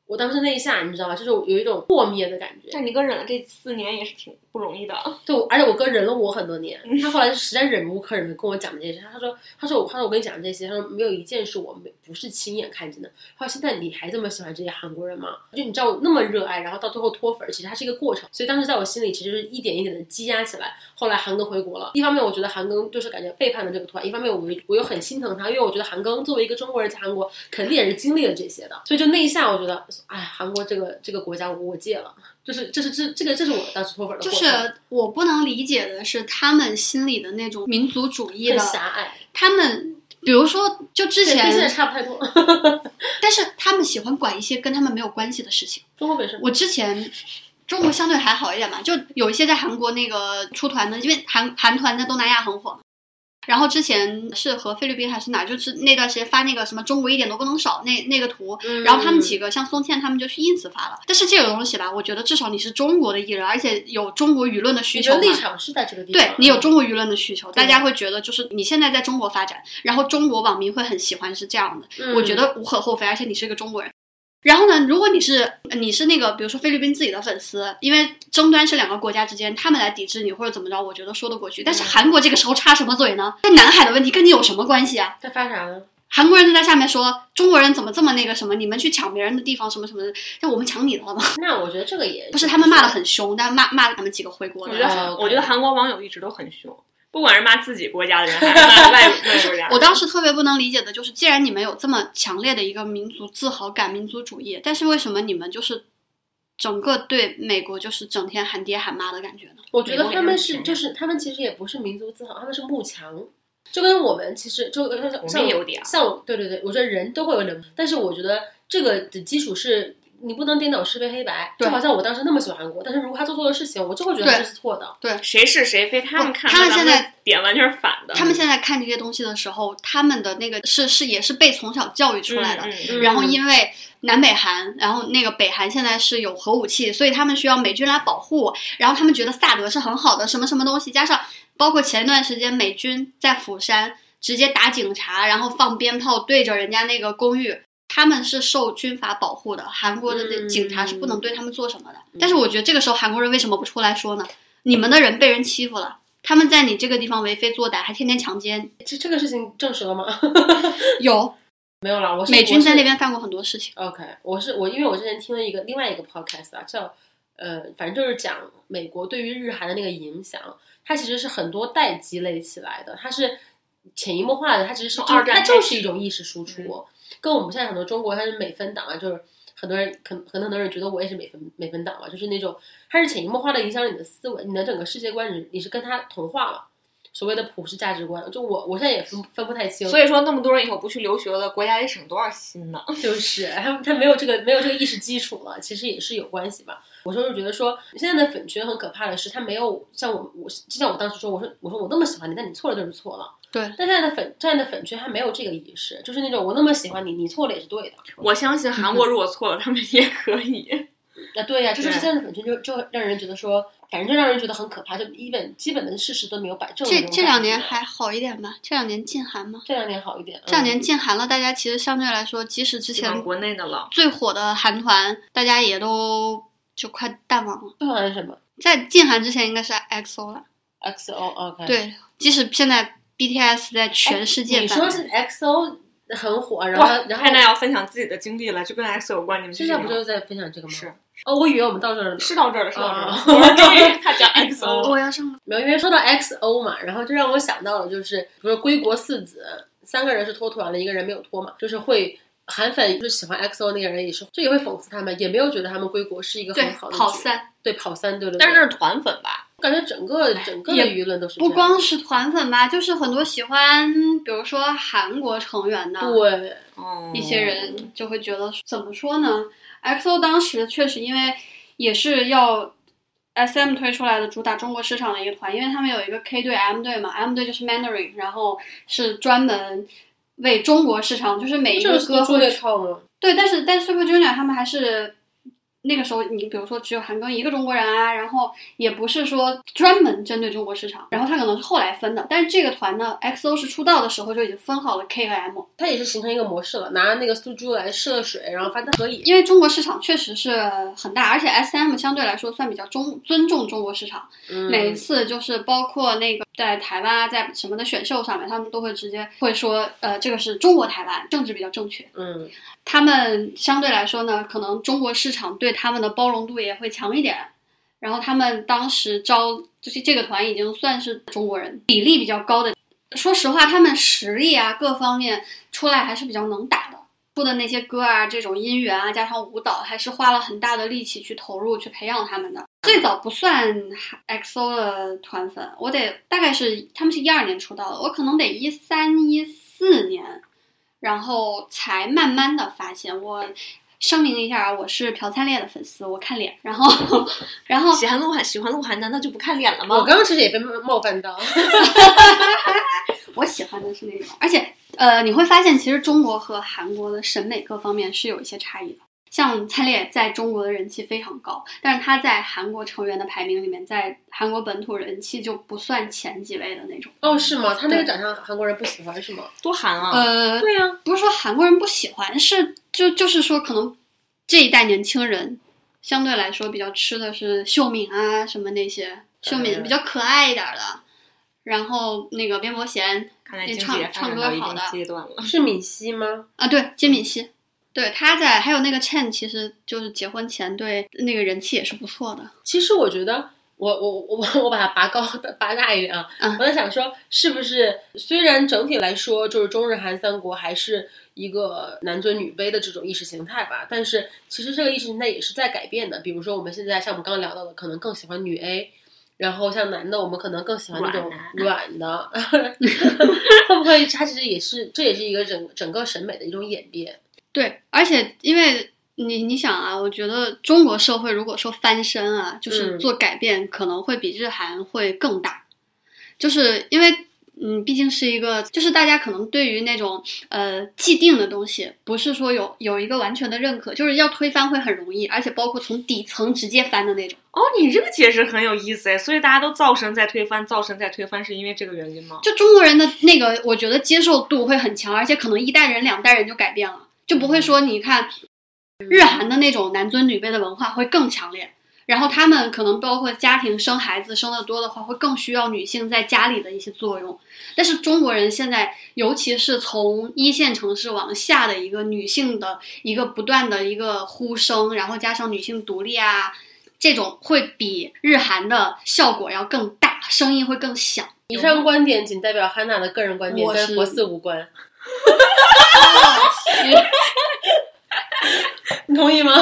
D: 我当时那一下，你知道吗？就是有一种破灭的感觉。
E: 但你哥忍了这四年也是挺不容易的。
D: 对，而且我哥忍了我很多年，他后来是实在忍无可忍的跟我讲这些事。他说：“他说我，他说我跟你讲这些，他说没有一件是我没不是亲眼看见的。他说现在你还这么喜欢这些韩国人吗？就你知道我那么热爱，然后到最后脱粉，其实它是一个过程。所以当时在我心里，其实是一点一点的积压起来。后来韩庚回国了，一方面我觉得韩庚就是感觉背叛了这个团，一方面我我又很心疼他，因为我觉得韩庚作为一个中国人在韩国，肯定也是经历了这些的。所以就那一下，我觉得，哎，韩国这个这个国家我我戒了。”就是，这是这这个，这是我当时脱粉的
F: 就。是我不能理解的是他们心里的那种民族主义的，
D: 狭隘，
F: 他们比如说就之前，
D: 差不太多。
F: 但是他们喜欢管一些跟他们没有关系的事情。
D: 中国本身，
F: 我之前中国相对还好一点嘛，就有一些在韩国那个出团的，因为韩韩团在东南亚很火嘛。然后之前是和菲律宾还是哪，就是那段时间发那个什么中国一点都不能少那那个图，
D: 嗯
F: 然后他们几个像宋茜他们就去 ins 发了。但是这个东西吧，我觉得至少你是中国的艺人，而且有中国舆论的需求
D: 立场是在这个地方，
F: 对你有中国舆论的需求，大家会觉得就是你现在在中国发展，然后中国网民会很喜欢是这样的，
D: 嗯
F: 我觉得无可厚非，而且你是一个中国人。然后呢，如果你是呃你是那个，比如说菲律宾自己的粉丝，因为争端是两个国家之间，他们来抵制你或者怎么着，我觉得说得过去。但是韩国这个时候插什么嘴呢？在南海的问题跟你有什么关系啊？
D: 在发啥呢？
F: 韩国人就在下面说中国人怎么这么那个什么，你们去抢别人的地方什么什么的，那我们抢你的了吗？
D: 那我觉得这个也
F: 不是他们骂的很凶，但骂骂了他们几个回国的
E: 我觉。得
D: 哦，OK
E: 我觉得韩国网友一直都很凶，不管是骂自己国家的人，还是骂 外外国人。
F: 我当时特别不能理解的就是，既然你们有这么强烈的一个民族自豪感、民族主义，但是为什么你们就是整个对美国就是整天喊爹喊妈的感觉呢？
D: 我觉得他们
E: 是
D: 是就是他们其实也不是民族自豪，他们是慕强。就跟我们其实就像
E: 我
D: 像
E: 们也有点
D: 像对对对，我觉得人都会有点，但是我觉得这个的基础是你不能颠倒是非黑白。就好像我当时那么喜欢韩国，但是如果他做错了事情，我就会觉得
F: 对
D: 他是错的。
E: 对谁是谁非，他们看
F: 他们现在
E: 点完全是反的。
F: 他们现在看这些东西的时候，他们的那个是是也是被从小教育出来的。
E: 嗯嗯
D: 嗯
F: 然后因为南北韩，然后那个北韩现在是有核武器，所以他们需要美军来保护。然后他们觉得萨德是很好的什么什么东西，加上包括前段时间美军在釜山直接打警察，然后放鞭炮对着人家那个公寓。他们是受军法保护的，韩国的那
D: 嗯
F: 警察是不能对他们做什么的。但是我觉得这个时候韩国人为什么不出来说呢？你们的人被人欺负了，他们在你这个地方为非作歹，还天天强奸，
D: 这这个事情证实了吗？
F: 有
D: 没有啦，我是
F: 美军在那。边干过很多事情。
D: OK，我是我，因为我之前听了一个另外一个 podcast 啊，叫呃，反正就是讲美国对于日韩的那个影响，它其实是很多代积累起来的，它是潜移默化的，它其实是
E: 二战
D: 它就是一种意识输出，跟我们现在很多中国它是美分党啊，就是很多人可能可能很多人觉得我也是美分美分党吧，就是那种它是潜移默化的影响你的思维，你的整个世界观，你你是跟它同化了。所谓的普世价值观，就我我现在也分分不太清，
E: 所以说那么多人以后不去留学了，国家得省多少心呢？
D: 就是 他他没有这个没有这个意识基础了，其实也是有关系吧。我就是觉得说，现在的粉圈很可怕的是，他没有像我我就像我当时说，我说我说我那么喜欢你，但你错了就是错了。
F: 对，
D: 但现在的粉现在的粉圈还没有这个仪式，就是那种我那么喜欢你，你错了也是对的。
E: 我相信韩国如果错了，他们也可以。
D: 那，对呀，就是
E: 对
D: 现在的粉圈就就让人觉得说，反正就让人觉得很可怕，就基本基本的事实都没有摆正
F: 这这两年还好一点吧？这两年禁韩吗，
D: 这两年好一点，
F: 这两年
D: 嗯
F: 禁韩了，大家其实相对来说，即使之前
E: 国内的了，
F: 最火的韩团，大家也都就快淡忘了。
D: 不管是什么
F: 在禁韩之前，应该是 XO 了。
D: XO OK，，
F: 对，即使现在 BTS 在全世界
D: 你说是 XO 很火，然后，然后
E: 汉娜要分享自己的经历了，就跟 XO 有关，你们
D: 现在不就是在分享这个吗？
E: 是
D: 哦，我以为我们到这儿了。
E: 是到这儿了，是到这儿了。终于他讲 XO，
F: 我要上
D: 没有，因为说到 XO 嘛，然后就让我想到了，就是比如说归国四子，三个人是脱团了，一个人没有脱嘛，就是会韩粉就是喜欢 XO 那个人也是，这也会讽刺他们，也没有觉得他们归国是一个很好的
F: 跑三，
D: 对跑三，对对对。
E: 但是那是团粉吧？
D: 我感觉整个整个的
F: 也
D: 舆论都是
F: 不光是团粉吧，就是很多喜欢，比如说韩国成员的
D: 对，
E: 哦，
F: 一些人就会觉得怎么说呢？XO 当时确实因为也是要 SM 推出来的主打中国市场的一个团，因为他们有一个 K 队、M 队嘛，M 队就是 Mandarin，然后是专门为中国市场，就是每一个歌会
D: 靠吗？
F: 对，但是但 Super Junior 他们还是那个时候，你比如说只有韩庚一个中国人啊，然后也不是说专门针对中国市场，然后他可能是后来分的，但是这个团呢，XO 是出道的时候就已经分好了 K 和 M，
D: 它也是形成一个模式了，拿那个苏珠来试了水，然后发现可以。
F: 因为中国市场确实是很大，而且 SM 相对来说算比较中尊重中国市场，
D: 嗯
F: 每一次就是包括那个在台湾啊，在什么的选秀上面，他们都会直接会说，呃，这个是中国台湾，政治比较正确。
D: 嗯，
F: 他们相对来说呢，可能中国市场对他们的包容度也会强一点。然后他们当时招就是这个团已经算是中国人比例比较高的。说实话，他们实力啊各方面出来还是比较能打的。出的那些歌啊，这种音源啊，加上舞蹈，还是花了很大的力气去投入去培养他们的。最早不算 XO 的团粉，我得大概是他们是一二年出道的，我可能得一三一四年，然后才慢慢的发现我。声明一下啊，我是朴灿烈的粉丝，我看脸，然后，然后
E: 喜欢鹿晗，喜欢鹿晗，难道就不看脸了吗？
D: 我刚刚其实也被冒犯到。
F: 我喜欢的是那种，而且呃，你会发现其实中国和韩国的审美各方面是有一些差异的。像灿烈在中国的人气非常高，但是他在韩国成员的排名里面，在韩国本土人气就不算前几位的那种。
D: 哦，是吗？他那个长相韩国人不喜欢是吗？
E: 多韩啊！
F: 呃，
D: 对呀、
F: 不是说韩国人不喜欢，是就就是说可能这一代年轻人相对来说比较吃的是秀敏啊什么那些，秀敏
D: 嗯
F: 比较可爱一点的，然后那个边伯贤
E: 看来经济
F: 那唱唱歌好的
E: 阶段了。
D: 是敏熙吗？
F: 啊，对，金敏熙，对，他在还有那个 Chen，其实就是结婚前对那个人气也是不错的。
D: 其实我觉得，我我我我把它拔高 拔大一点啊，
F: 嗯
D: 我在想说，是不是虽然整体来说就是中日韩三国还是一个男尊女卑的这种意识形态吧，但是其实这个意识形态也是在改变的。比如说我们现在像我们刚刚聊到的，可能更喜欢女 A。然后像男的，我们可能更喜欢那种软的，会不会？它其实也是，这也是一个整整个审美的一种演变。
F: 对，而且因为你你想啊，我觉得中国社会如果说翻身啊，就是
D: 嗯
F: 做改变，可能会比日韩会更大，就是因为。嗯，毕竟是一个，就是大家可能对于那种呃既定的东西，不是说有有一个完全的认可，就是要推翻会很容易，而且包括从底层直接翻的那种。
E: 哦，你这个解释很有意思哎，所以大家都造神在推翻，造神在推翻，是因为这个原因吗？
F: 就中国人的那个，我觉得接受度会很强，而且可能一代人、两代人就改变了，就不会说你看日韩的那种男尊女卑的文化会更强烈。然后他们可能包括家庭生孩子生的多的话，会更需要女性在家里的一些作用。但是中国人现在，尤其是从一线城市往下的一个女性的一个不断的一个呼声，然后加上女性独立啊，这种会比日韩的效果要更大，声音会更响。
D: 以上观点仅代表汉娜的个人观点，
F: 我
D: 跟佛寺无关。同意吗？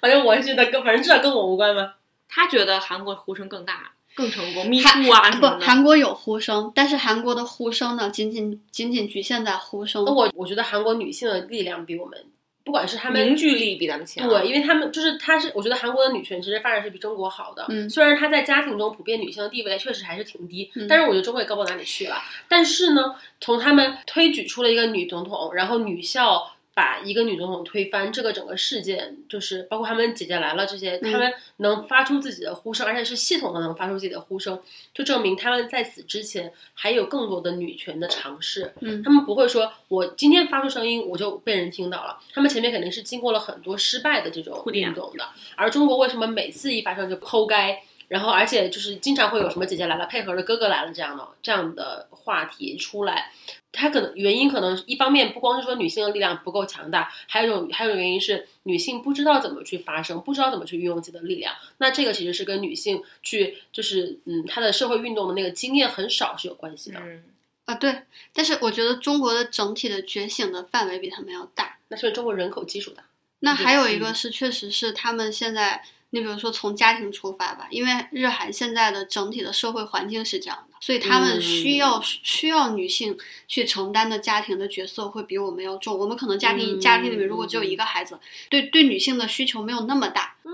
D: 反正我是觉得跟，反正至少跟我无关吧。
E: 他觉得韩国呼声更大、更成功，Me
F: 韩
E: Too 啊什
F: 不
E: 么，的。
F: 韩国有呼声，但是韩国的呼声呢，仅仅仅仅局限在呼声。
D: 我我觉得韩国女性的力量比我们，不管是他们
E: 凝聚力比咱们强。
D: 对，因为他们就是，他是，我觉得韩国的女权其实发展是比中国好的。
F: 嗯
D: 虽然她在家庭中普遍女性的地位确实还是挺低，
F: 嗯
D: 但是我觉得中国也高不到哪里去了。但是呢，从他们推举出了一个女总统，然后女校把一个女总统推翻，这个整个事件就是包括他们姐姐来了这些，
F: 嗯
D: 他们能发出自己的呼声，而且是系统的能发出自己的呼声，就证明他们在此之前还有更多的女权的尝试。
F: 嗯
D: 他们不会说我今天发出声音我就被人听到了，他们前面肯定是经过了很多失败的这种运动的。而中国为什么每次一发生就剖该？然后，而且就是经常会有什么姐姐来了配合着哥哥来了这样的这样的话题出来，它可能原因可能一方面不光是说女性的力量不够强大，还有一种还有一种原因是女性不知道怎么去发声，不知道怎么去运用自己的力量。那这个其实是跟女性去就是嗯她的社会运动的那个经验很少是有关系的。
E: 嗯，
F: 啊，对，但是我觉得中国的整体的觉醒的范围比他们要大。
D: 那是中国人口基数大。
F: 那还有一
D: 嗯
F: 个是，确实是他们现在，你比如说从家庭出发吧，因为日韩现在的整体的社会环境是这样的，所以他们需要、需要女性去承担的家庭的角色会比我们要重。我们可能家庭、
D: 嗯
F: 家庭里面如果只有一个孩子，对对女性的需求没有那么大。
E: 嗯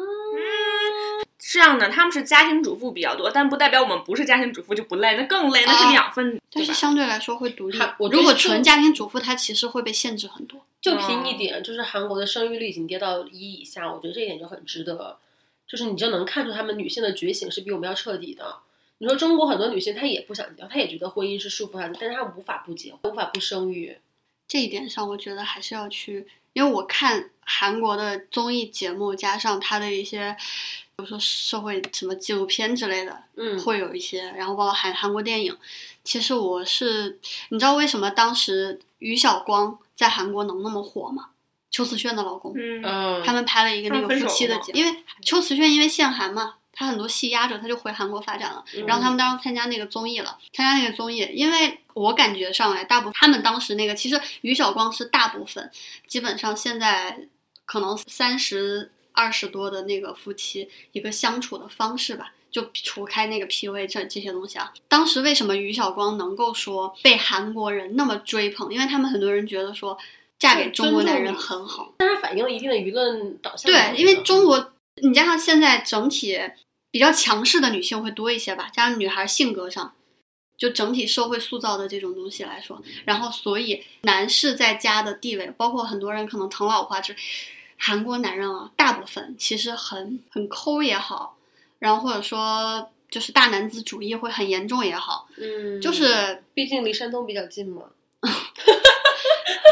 E: 这样的，他们是家庭主妇比较多，但不代表我们不是家庭主妇就不累，那更累，那是
F: 啊
E: 两份？
F: 但是相对来说会独立
D: 我。
F: 如果纯家庭主妇，她其实会被限制很多。
D: 就凭一点，就是韩国的生育率已经跌到一以下，我觉得这一点就很值得，就是你就能看出她们女性的觉醒是比我们要彻底的。你说中国很多女性她也不想结婚，她也觉得婚姻是束缚她的，但是她无法不结婚，无法不生育。
F: 这一点上，我觉得还是要去，因为我看韩国的综艺节目，加上他的一些，比如说社会什么纪录片之类的，
D: 嗯，
F: 会有一些，然后包括韩韩国电影。其实我是，你知道为什么当时于晓光在韩国能那么火吗？邱瓷炫的老公，
E: 嗯，
D: 嗯，
F: 他们拍了一个那个夫妻的节目，因为邱瓷炫因为限韩嘛，他很多戏压着，他就回韩国发展了。
D: 嗯
F: 然后他们当时参加那个综艺了，参加那个综艺，因为我感觉上来，大部他们当时那个，其实于晓光是大部分，基本上现在可能三十二十多的那个夫妻一个相处的方式吧。就除开那个 PUA 这这些东西啊，当时为什么于晓光能够说被韩国人那么追捧？因为他们很多人觉得说嫁给中国男人很好，
D: 但是反映了一定的舆论导向。
F: 对，因为中国你加上现在整体比较强势的女性会多一些吧，加上女孩性格上，就整体社会塑造的这种东西来说，然后所以男士在家的地位，包括很多人可能疼老婆之，韩国男人啊，大部分其实很很抠也好，然后或者说就是大男子主义会很严重也好，
D: 嗯，
F: 就是
D: 毕竟离山东比较近嘛。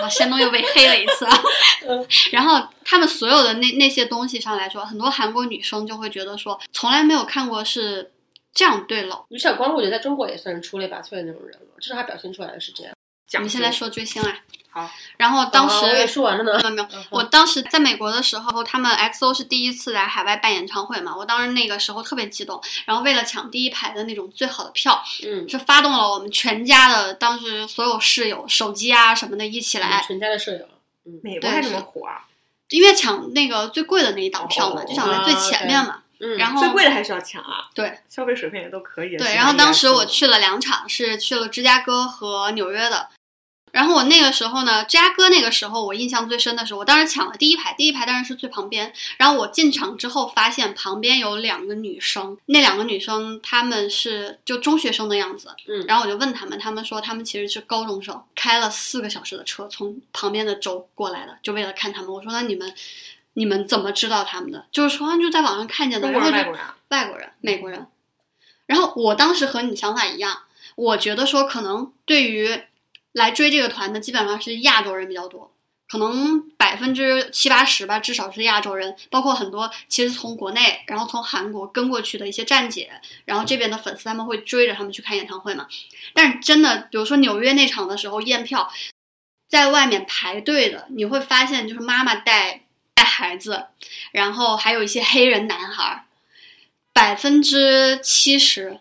F: 啊，山东又被黑了一次。然后他们所有的那那些东西上来说，很多韩国女生就会觉得说，从来没有看过是这样对老。
D: 于晓光，我觉得在中国也算是出类拔萃的那种人了，至少他表现出来的是这样。
E: 讲究
F: 你现在说追星啊？
E: 好。
F: 然后当时、
D: 啊我也说完了呢。
F: 没有没有，
D: 嗯
F: 我当时在美国的时候，他们 XO 是第一次来海外办演唱会嘛，我当时那个时候特别激动，然后为了抢第一排的那种最好的票，
D: 嗯，
F: 是发动了我们全家的当时所有室友手机啊什么的一起来，
D: 全家的舍友。
F: 嗯
E: 美国还这么
F: 是
E: 火啊？
F: 因为抢那个最贵的那一档票嘛，
E: 哦
F: 就想在最前面嘛。
D: 嗯，
F: 然后
E: 最贵的还是要抢啊？
F: 对
E: 消费水平也都可以。
F: 对，然后当时我去了两场，是去了芝加哥和纽约的。然后我那个时候呢，芝加哥那个时候我印象最深的是，我当时抢了第一排，第一排当然是最旁边。然后我进场之后发现旁边有两个女生，那两个女生她们是就中学生的样子。
D: 嗯
F: 然后我就问他们，他们说他们其实是高中生，开了四个小时的车从旁边的州过来的，就为了看他们。我说那你们你们怎么知道他们的？就是说就在网上看见的，然后就
E: 外国人啊？
F: 外国人、美国人。然后我当时和你想法一样，我觉得说可能对于来追这个团的基本上是亚洲人比较多，可能百分之七八十吧，至少是亚洲人，包括很多其实从国内，然后从韩国跟过去的一些站姐，然后这边的粉丝他们会追着他们去看演唱会嘛。但是真的，比如说纽约那场的时候验票，在外面排队的，你会发现就是妈妈带带孩子，然后还有一些黑人男孩儿，百分之七十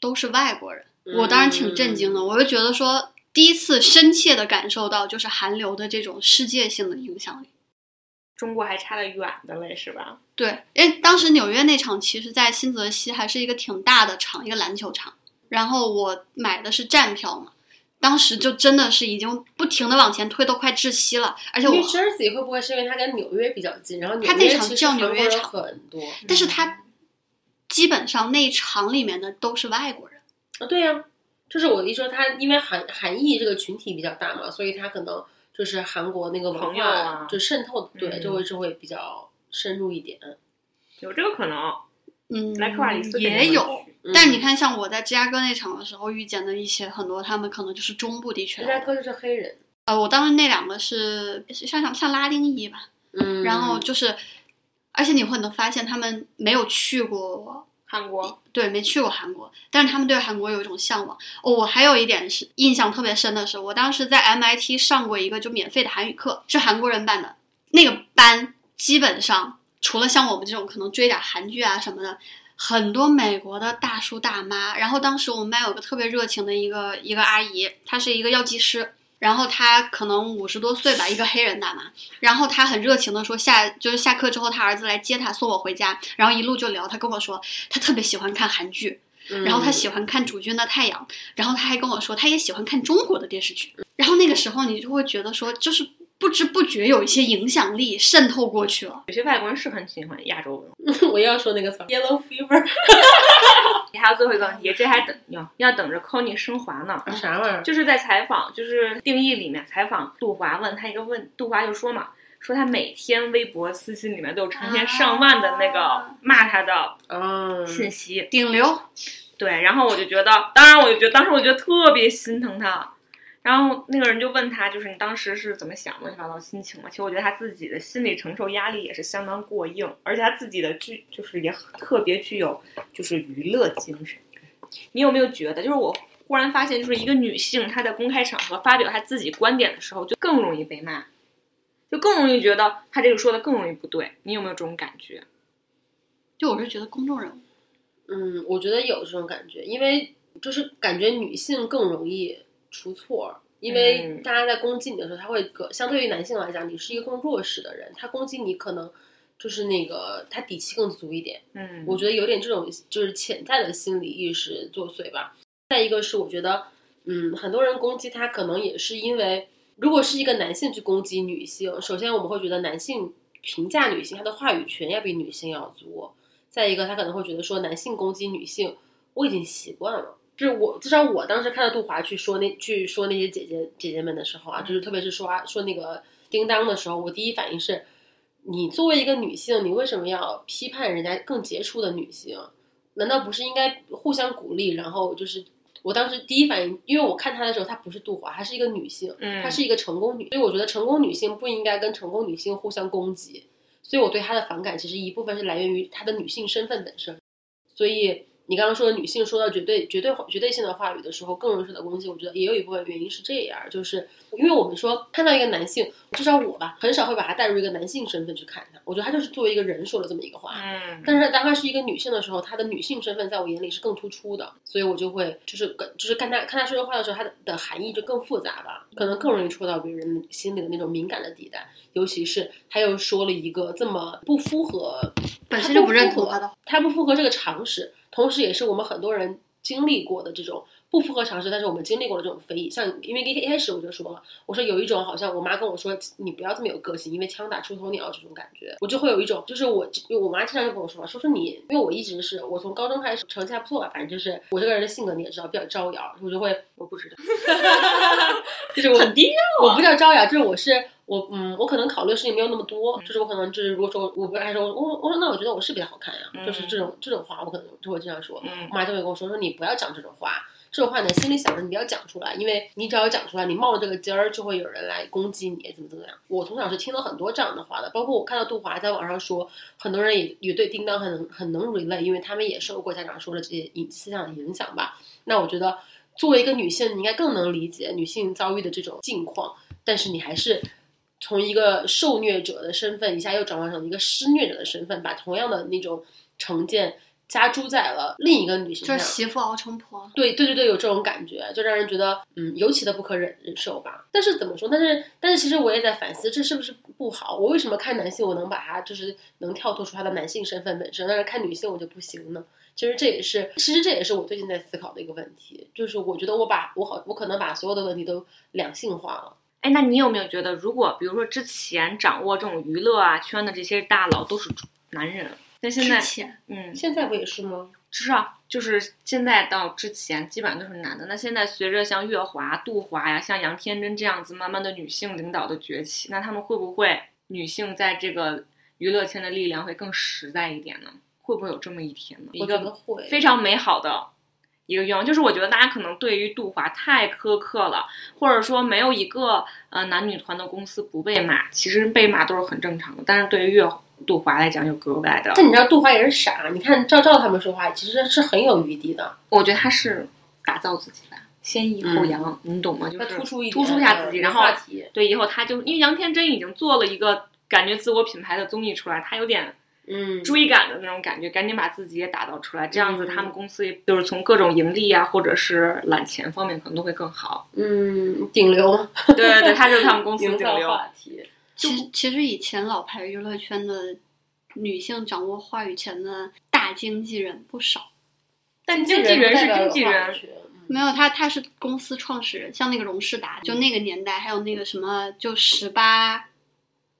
F: 都是外国人。我当时挺震惊的，我就觉得说，第一次深切的感受到就是韩流的这种世界性的影响力。
E: 中国还差得远的嘞，是吧？
F: 对，因为，当时纽约那场其实，在新泽西还是一个挺大的场，一个篮球场。然后我买的是站票嘛，当时就真的是已经不停的往前推，都快窒息了。而且我
D: New，Jersey 会不会是因为它跟纽约比较近，然后纽
F: 它那场叫纽约场
D: 很多
F: 但是它基本上那一场里面的都是外国人。
D: 啊？对呀、就是我一说他，因为韩韩裔这个群体比较大嘛，所以他可能就是韩国那个文
E: 朋友
D: 化
E: 啊
D: 就渗透，对，
E: 嗯
D: 就会就会比较深入一点。
E: 有这个可能。
F: 嗯，
E: 莱克瓦里斯肯定会
F: 也有，但你看，像我在芝加哥那场的时候遇见的一些很多，他们可能就是中部地区。
D: 芝加哥就是黑人，
F: 呃，我当时那两个是像像像拉丁裔吧，
D: 嗯，
F: 然后就是，而且你会能发现他们没有去过，
E: 韩国，
F: 对，没去过韩国，但是他们对韩国有一种向往。哦，我还有一点是印象特别深的是，我当时在 MIT 上过一个就免费的韩语课，是韩国人办的，那个班基本上除了像我们这种可能追点韩剧啊什么的。很多美国的大叔大妈，然后当时我们班有个特别热情的一个一个阿姨，她是一个药剂师，然后他可能五十多岁吧，一个黑人大妈，然后他很热情的说下就是下课之后，他儿子来接他送我回家，然后一路就聊，他跟我说他特别喜欢看韩剧，
D: 嗯。
F: 然后他喜欢看《主君的太阳》，然后他还跟我说他也喜欢看中国的电视剧，然后那个时候你就会觉得说就是不知不觉有一些影响力渗透过去了。
E: 有些外国人是很喜欢亚洲文化。
D: 我又要说那个词儿，yellow fever
E: 还有最后一个问题，这还等要要等着 Conny 升华呢。
D: 啥玩意儿？
E: 就是在采访，就是定义里面采访杜华，问他一个问，杜华就说嘛，说他每天微博私信里面都有成千上万的那个骂他的
D: 嗯，
E: 信息，
F: 顶流，
E: 对，然后我就觉得，当然我就觉得，当时我觉得特别心疼他。然后那个人就问他，就是你当时是怎么想乱七八糟心情嘛？其实我觉得他自己的心理承受压力也是相当过硬，而且他自己的具就是也特别具有就是娱乐精神。你有没有觉得，就是我忽然发现，就是一个女性她在公开场合发表她自己观点的时候，就更容易被骂，就更容易觉得她这个说的更容易不对。你有没有这种感觉？
F: 就我是觉得公众人物，
D: 嗯，我觉得有这种感觉，因为就是感觉女性更容易出错，因为
E: 嗯
D: 大家在攻击你的时候，他会更相对于男性来讲，你是一个更弱势的人，他攻击你可能就是那个他底气更足一点。
E: 嗯，
D: 我觉得有点这种就是潜在的心理意识作祟吧。再一个是我觉得，嗯，很多人攻击他可能也是因为，如果是一个男性去攻击女性，首先我们会觉得男性评价女性他的话语权要比女性要足。再一个，他可能会觉得说男性攻击女性，我已经习惯了。就是我至少我当时看到杜华去说那去说那些姐姐姐姐们的时候啊，就是特别是说啊说那个叮当的时候，我第一反应是，你作为一个女性，你为什么要批判人家更杰出的女性？难道不是应该互相鼓励？然后就是我当时第一反应，因为我看她的时候，她不是杜华，她是一个女性，
E: 嗯
D: 她是一个成功女，所以我觉得成功女性不应该跟成功女性互相攻击。所以我对她的反感，其实一部分是来源于她的女性身份本身。所以你刚刚说的女性说到绝对、绝对、绝对性的话语的时候，更容易受到攻击。我觉得也有一部分原因是这样，就是因为我们说看到一个男性，至少我吧，很少会把他带入一个男性身份去看他。我觉得他就是作为一个人说了这么一个话。
E: 嗯，
D: 但是当他是一个女性的时候，她的女性身份在我眼里是更突出的，所以我就会就是跟就是看他看他说这话的时候，她的的含义就更复杂吧，可能更容易戳到别人心里的那种敏感的地带，尤其是他又说了一个这么不符合
F: 本身就不认同他
D: 不符合这个常识，同时也是我们很多人经历过的这种不符合常识，但是我们经历过了这种非议。像因为一一开始我就说了，我说有一种好像我妈跟我说你不要这么有个性，因为枪打出头鸟这种感觉，我就会有一种就是我因为我妈经常就跟我说说说你，因为我一直是我从高中开始成绩还不错吧，反正就是我这个人的性格你也知道比较招摇，我就会
E: 我不知道，
D: 就是我
E: 很低调
D: 我不叫招摇，就是我是我嗯，我可能考虑的事情没有那么多，就是我可能就是如果说我不爱说，我我说那我觉得我是比较好看呀，就是这种这种话我可能就会经常说，
E: 嗯。
D: 我妈就会跟我说说你不要讲这种话，这种话你在心里想着，你不要讲出来，因为你只要讲出来，你冒了这个尖儿，就会有人来攻击你，怎么怎么样。我从小是听了很多这样的话的，包括我看到杜华在网上说，很多人也也对叮当很能很能 relate，因为他们也受过家长说的这些影思想影响吧。那我觉得作为一个女性，你应该更能理解女性遭遇的这种境况，但是你还是。从一个受虐者的身份，一下又转换成一个施虐者的身份，把同样的那种成见加诸在了另一个女性上。
F: 就是媳妇熬成婆。
D: 对对对对，有这种感觉，就让人觉得嗯尤其的不可忍忍受吧。但是怎么说？但是但是其实我也在反思，这是不是不好？我为什么看男性我能把他就是能跳脱出他的男性身份本身，但是看女性我就不行呢？其实这也是，其实这也是我最近在思考的一个问题，就是我觉得我把我好，我可能把所有的问题都两性化了。
E: 哎，那你有没有觉得，如果比如说之前掌握这种娱乐啊圈的这些大佬都是男人，那现在嗯，
D: 现在不也是吗？
E: 是啊，就是现在到之前基本上都是男的。那现在随着像月华、杜华呀，像杨天真这样子，慢慢的女性领导的崛起，那他们会不会女性在这个娱乐圈的力量会更实在一点呢？会不会有这么一天呢？一个非常美好的一个愿望，就是我觉得大家可能对于杜华太苛刻了，或者说没有一个呃男女团的公司不被骂，其实被骂都是很正常的。但是对于月杜华来讲，就格外的，
D: 但你知道杜华也是傻，你看赵照他们说话其实是很有余地的，
E: 我觉得他是打造自己吧，先抑后扬，你懂吗？就
D: 他
E: 是
D: 突出一
E: 突出一下自己，
D: 呃
E: 然后对以后他就因为杨天真已经做了一个感觉自我品牌的综艺出来，他有点
D: 嗯，
E: 追赶的那种感觉，赶紧把自己也打造出来，这样子
D: 嗯
E: 他们公司也就是从各种盈利啊，或者是揽钱方面可能都会更好。
D: 嗯顶流，
E: 对对对，他就是他们公司 顶流。
D: 话题。
F: 其实其实以前老牌娱乐圈的女性掌握话语权的大经纪人不少。
E: 但经纪人是经纪人，
D: 嗯
F: 没有他，他是公司创始人，像那个荣事达，就那个年代，还有那个什么，就十八，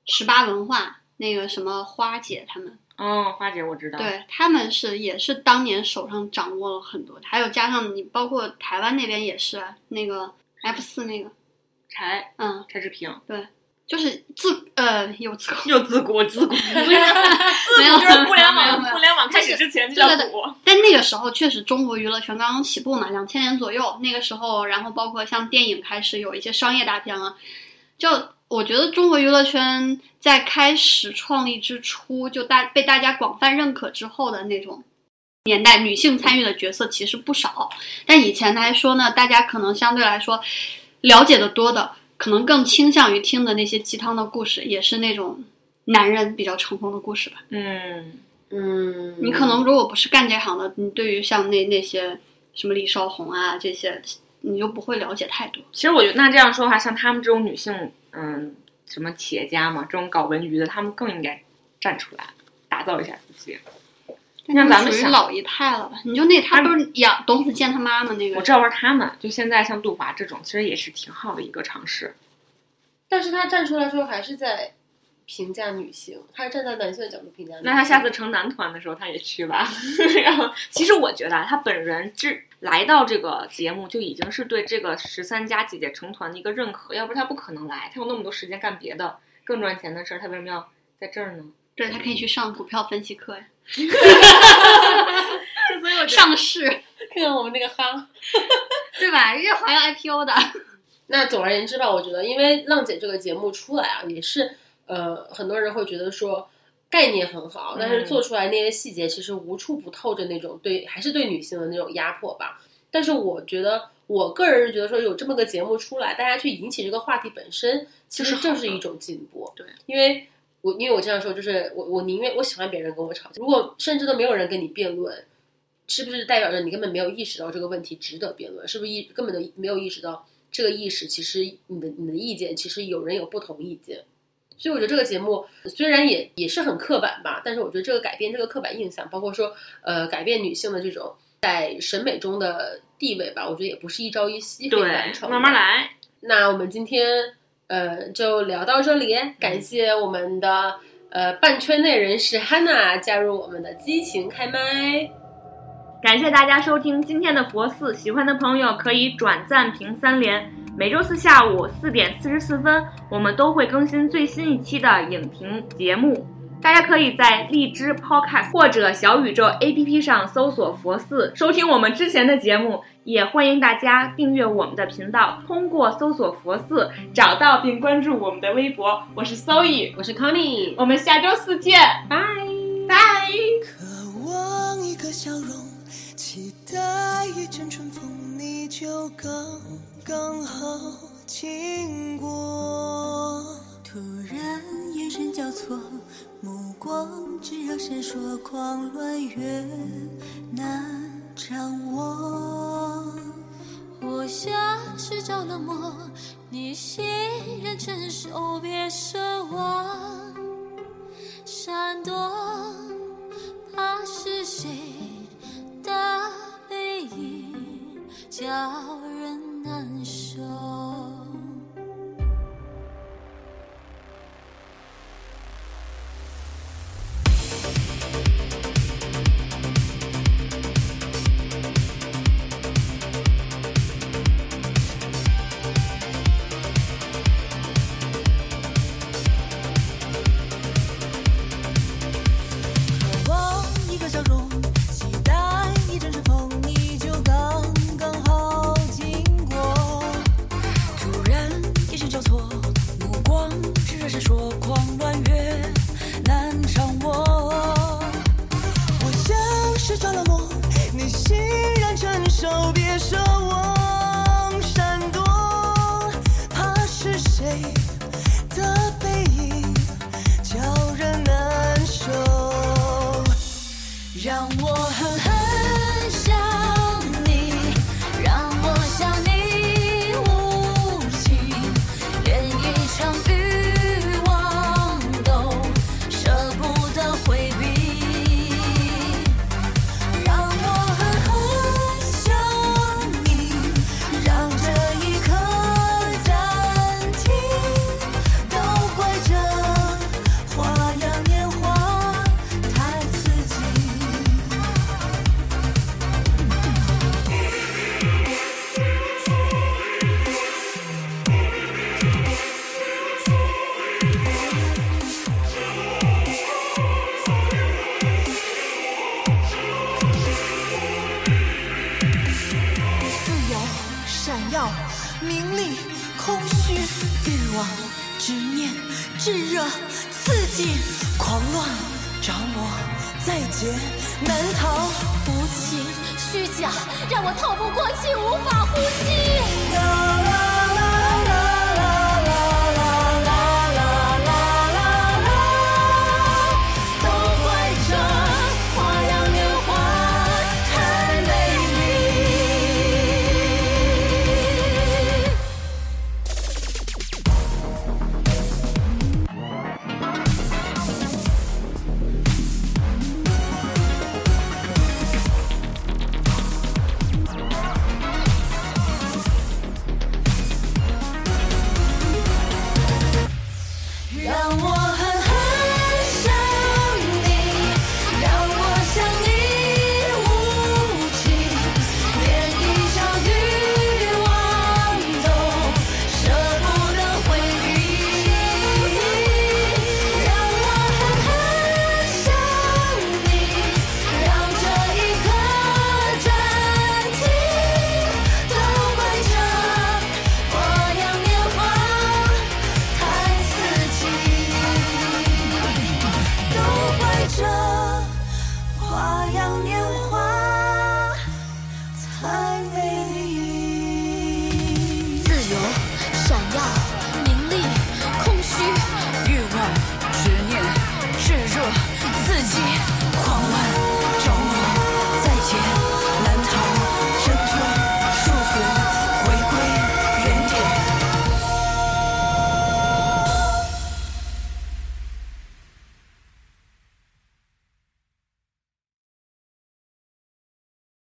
F: 十八文化那个什么花姐他们，
E: 嗯，花姐我知道。，
F: 对他们是也是当年手上掌握了很多，还有加上你包括台湾那边也是啊那个 F 四那个，
E: 柴
F: 嗯，
E: 柴智屏对
F: 就是自呃有自古，
E: 又自古自古，自
F: 没有
E: 就是互联网互联网开始之前就叫古。
F: 但那个时候确实中国娱乐圈刚刚起步嘛，两千年左右那个时候，然后包括像电影开始有一些商业大片了，就我觉得中国娱乐圈在开始创立之初，就大被大家广泛认可之后的那种年代，女性参与的角色其实不少。但以前来说呢，大家可能相对来说了解的多的，可能更倾向于听的那些鸡汤的故事，也是那种男人比较成功的故事吧。
E: 嗯，
D: 嗯，
F: 你可能如果不是干这行的，你对于像那那些什么李少红啊这些，你就不会了解太多。
E: 其实我觉得那这样说的话，像他们这种女性，嗯，什么企业家嘛，这种搞文娱的，他们更应该站出来，打造一下自己。像咱们想
F: 属于老一派了吧？你就那他不是养董子健他妈妈那个？
E: 我知道是他们，就现在像杜华这种，其实也是挺好的一个尝试。
D: 但是他站出来之后还是在评价女性，他是站在男性的角度评价女性。
E: 那他下次成男团的时候，他也去吧。然后，其实我觉得啊他本人之来到这个节目，就已经是对这个十三家姐姐成团的一个认可，要不然他不可能来。他有那么多时间干别的更赚钱的事儿，他为什么要在这儿呢？
F: 对他可以去上股票分析课呀，
E: 就 所以我觉得
F: 上市
D: 看看我们那个哈。
F: 对吧？月华要 IPO 的，
D: 那总而言之吧，我觉得因为浪姐这个节目出来啊，也是呃很多人会觉得说概念很好，但是
E: 嗯
D: 做出来那些细节其实无处不透着那种对还是对女性的那种压迫吧。但是我觉得，我个人是觉得说有这么个节目出来，大家去引起这个话题本身，其实
E: 就是
D: 一种进步。
E: 对，
D: 因为我因为我这样说，就是我我宁愿我喜欢别人跟我吵架，如果甚至都没有人跟你辩论，是不是代表着你根本没有意识到这个问题值得辩论？是不是意根本就没有意识到这个意识其实你的你的意见其实有人有不同意见？所以我觉得这个节目虽然也也是很刻板吧，但是我觉得这个改变这个刻板印象，包括说呃改变女性的这种在审美中的地位吧，我觉得也不是一朝一夕可以完，成。
E: 慢慢来。
D: 那我们今天呃就聊到这里，感谢我们的呃半圈内人士 Hanna 加入我们的激情开麦。
E: 感谢大家收听今天的佛寺，喜欢的朋友可以转赞评三连。每周四下午四点四十四分，我们都会更新最新一期的影评节目。大家可以在荔枝 Podcast 或者小宇宙 APP 上搜索“佛寺”，收听我们之前的节目。也欢迎大家订阅我们的频道，通过搜索“佛寺”找到并关注我们的微博。我是 so e
D: 我是 Connie，
E: 我们下周四见，
D: 拜。
E: 拜。
G: 渴望一个笑容，期待一阵春风，你就刚刚好经过突然眼神交错目光只热闪烁狂乱越难掌握
H: 我像是着了魔你欣然承受别奢望。闪躲怕是谁的背影叫人难受。
G: 一个笑容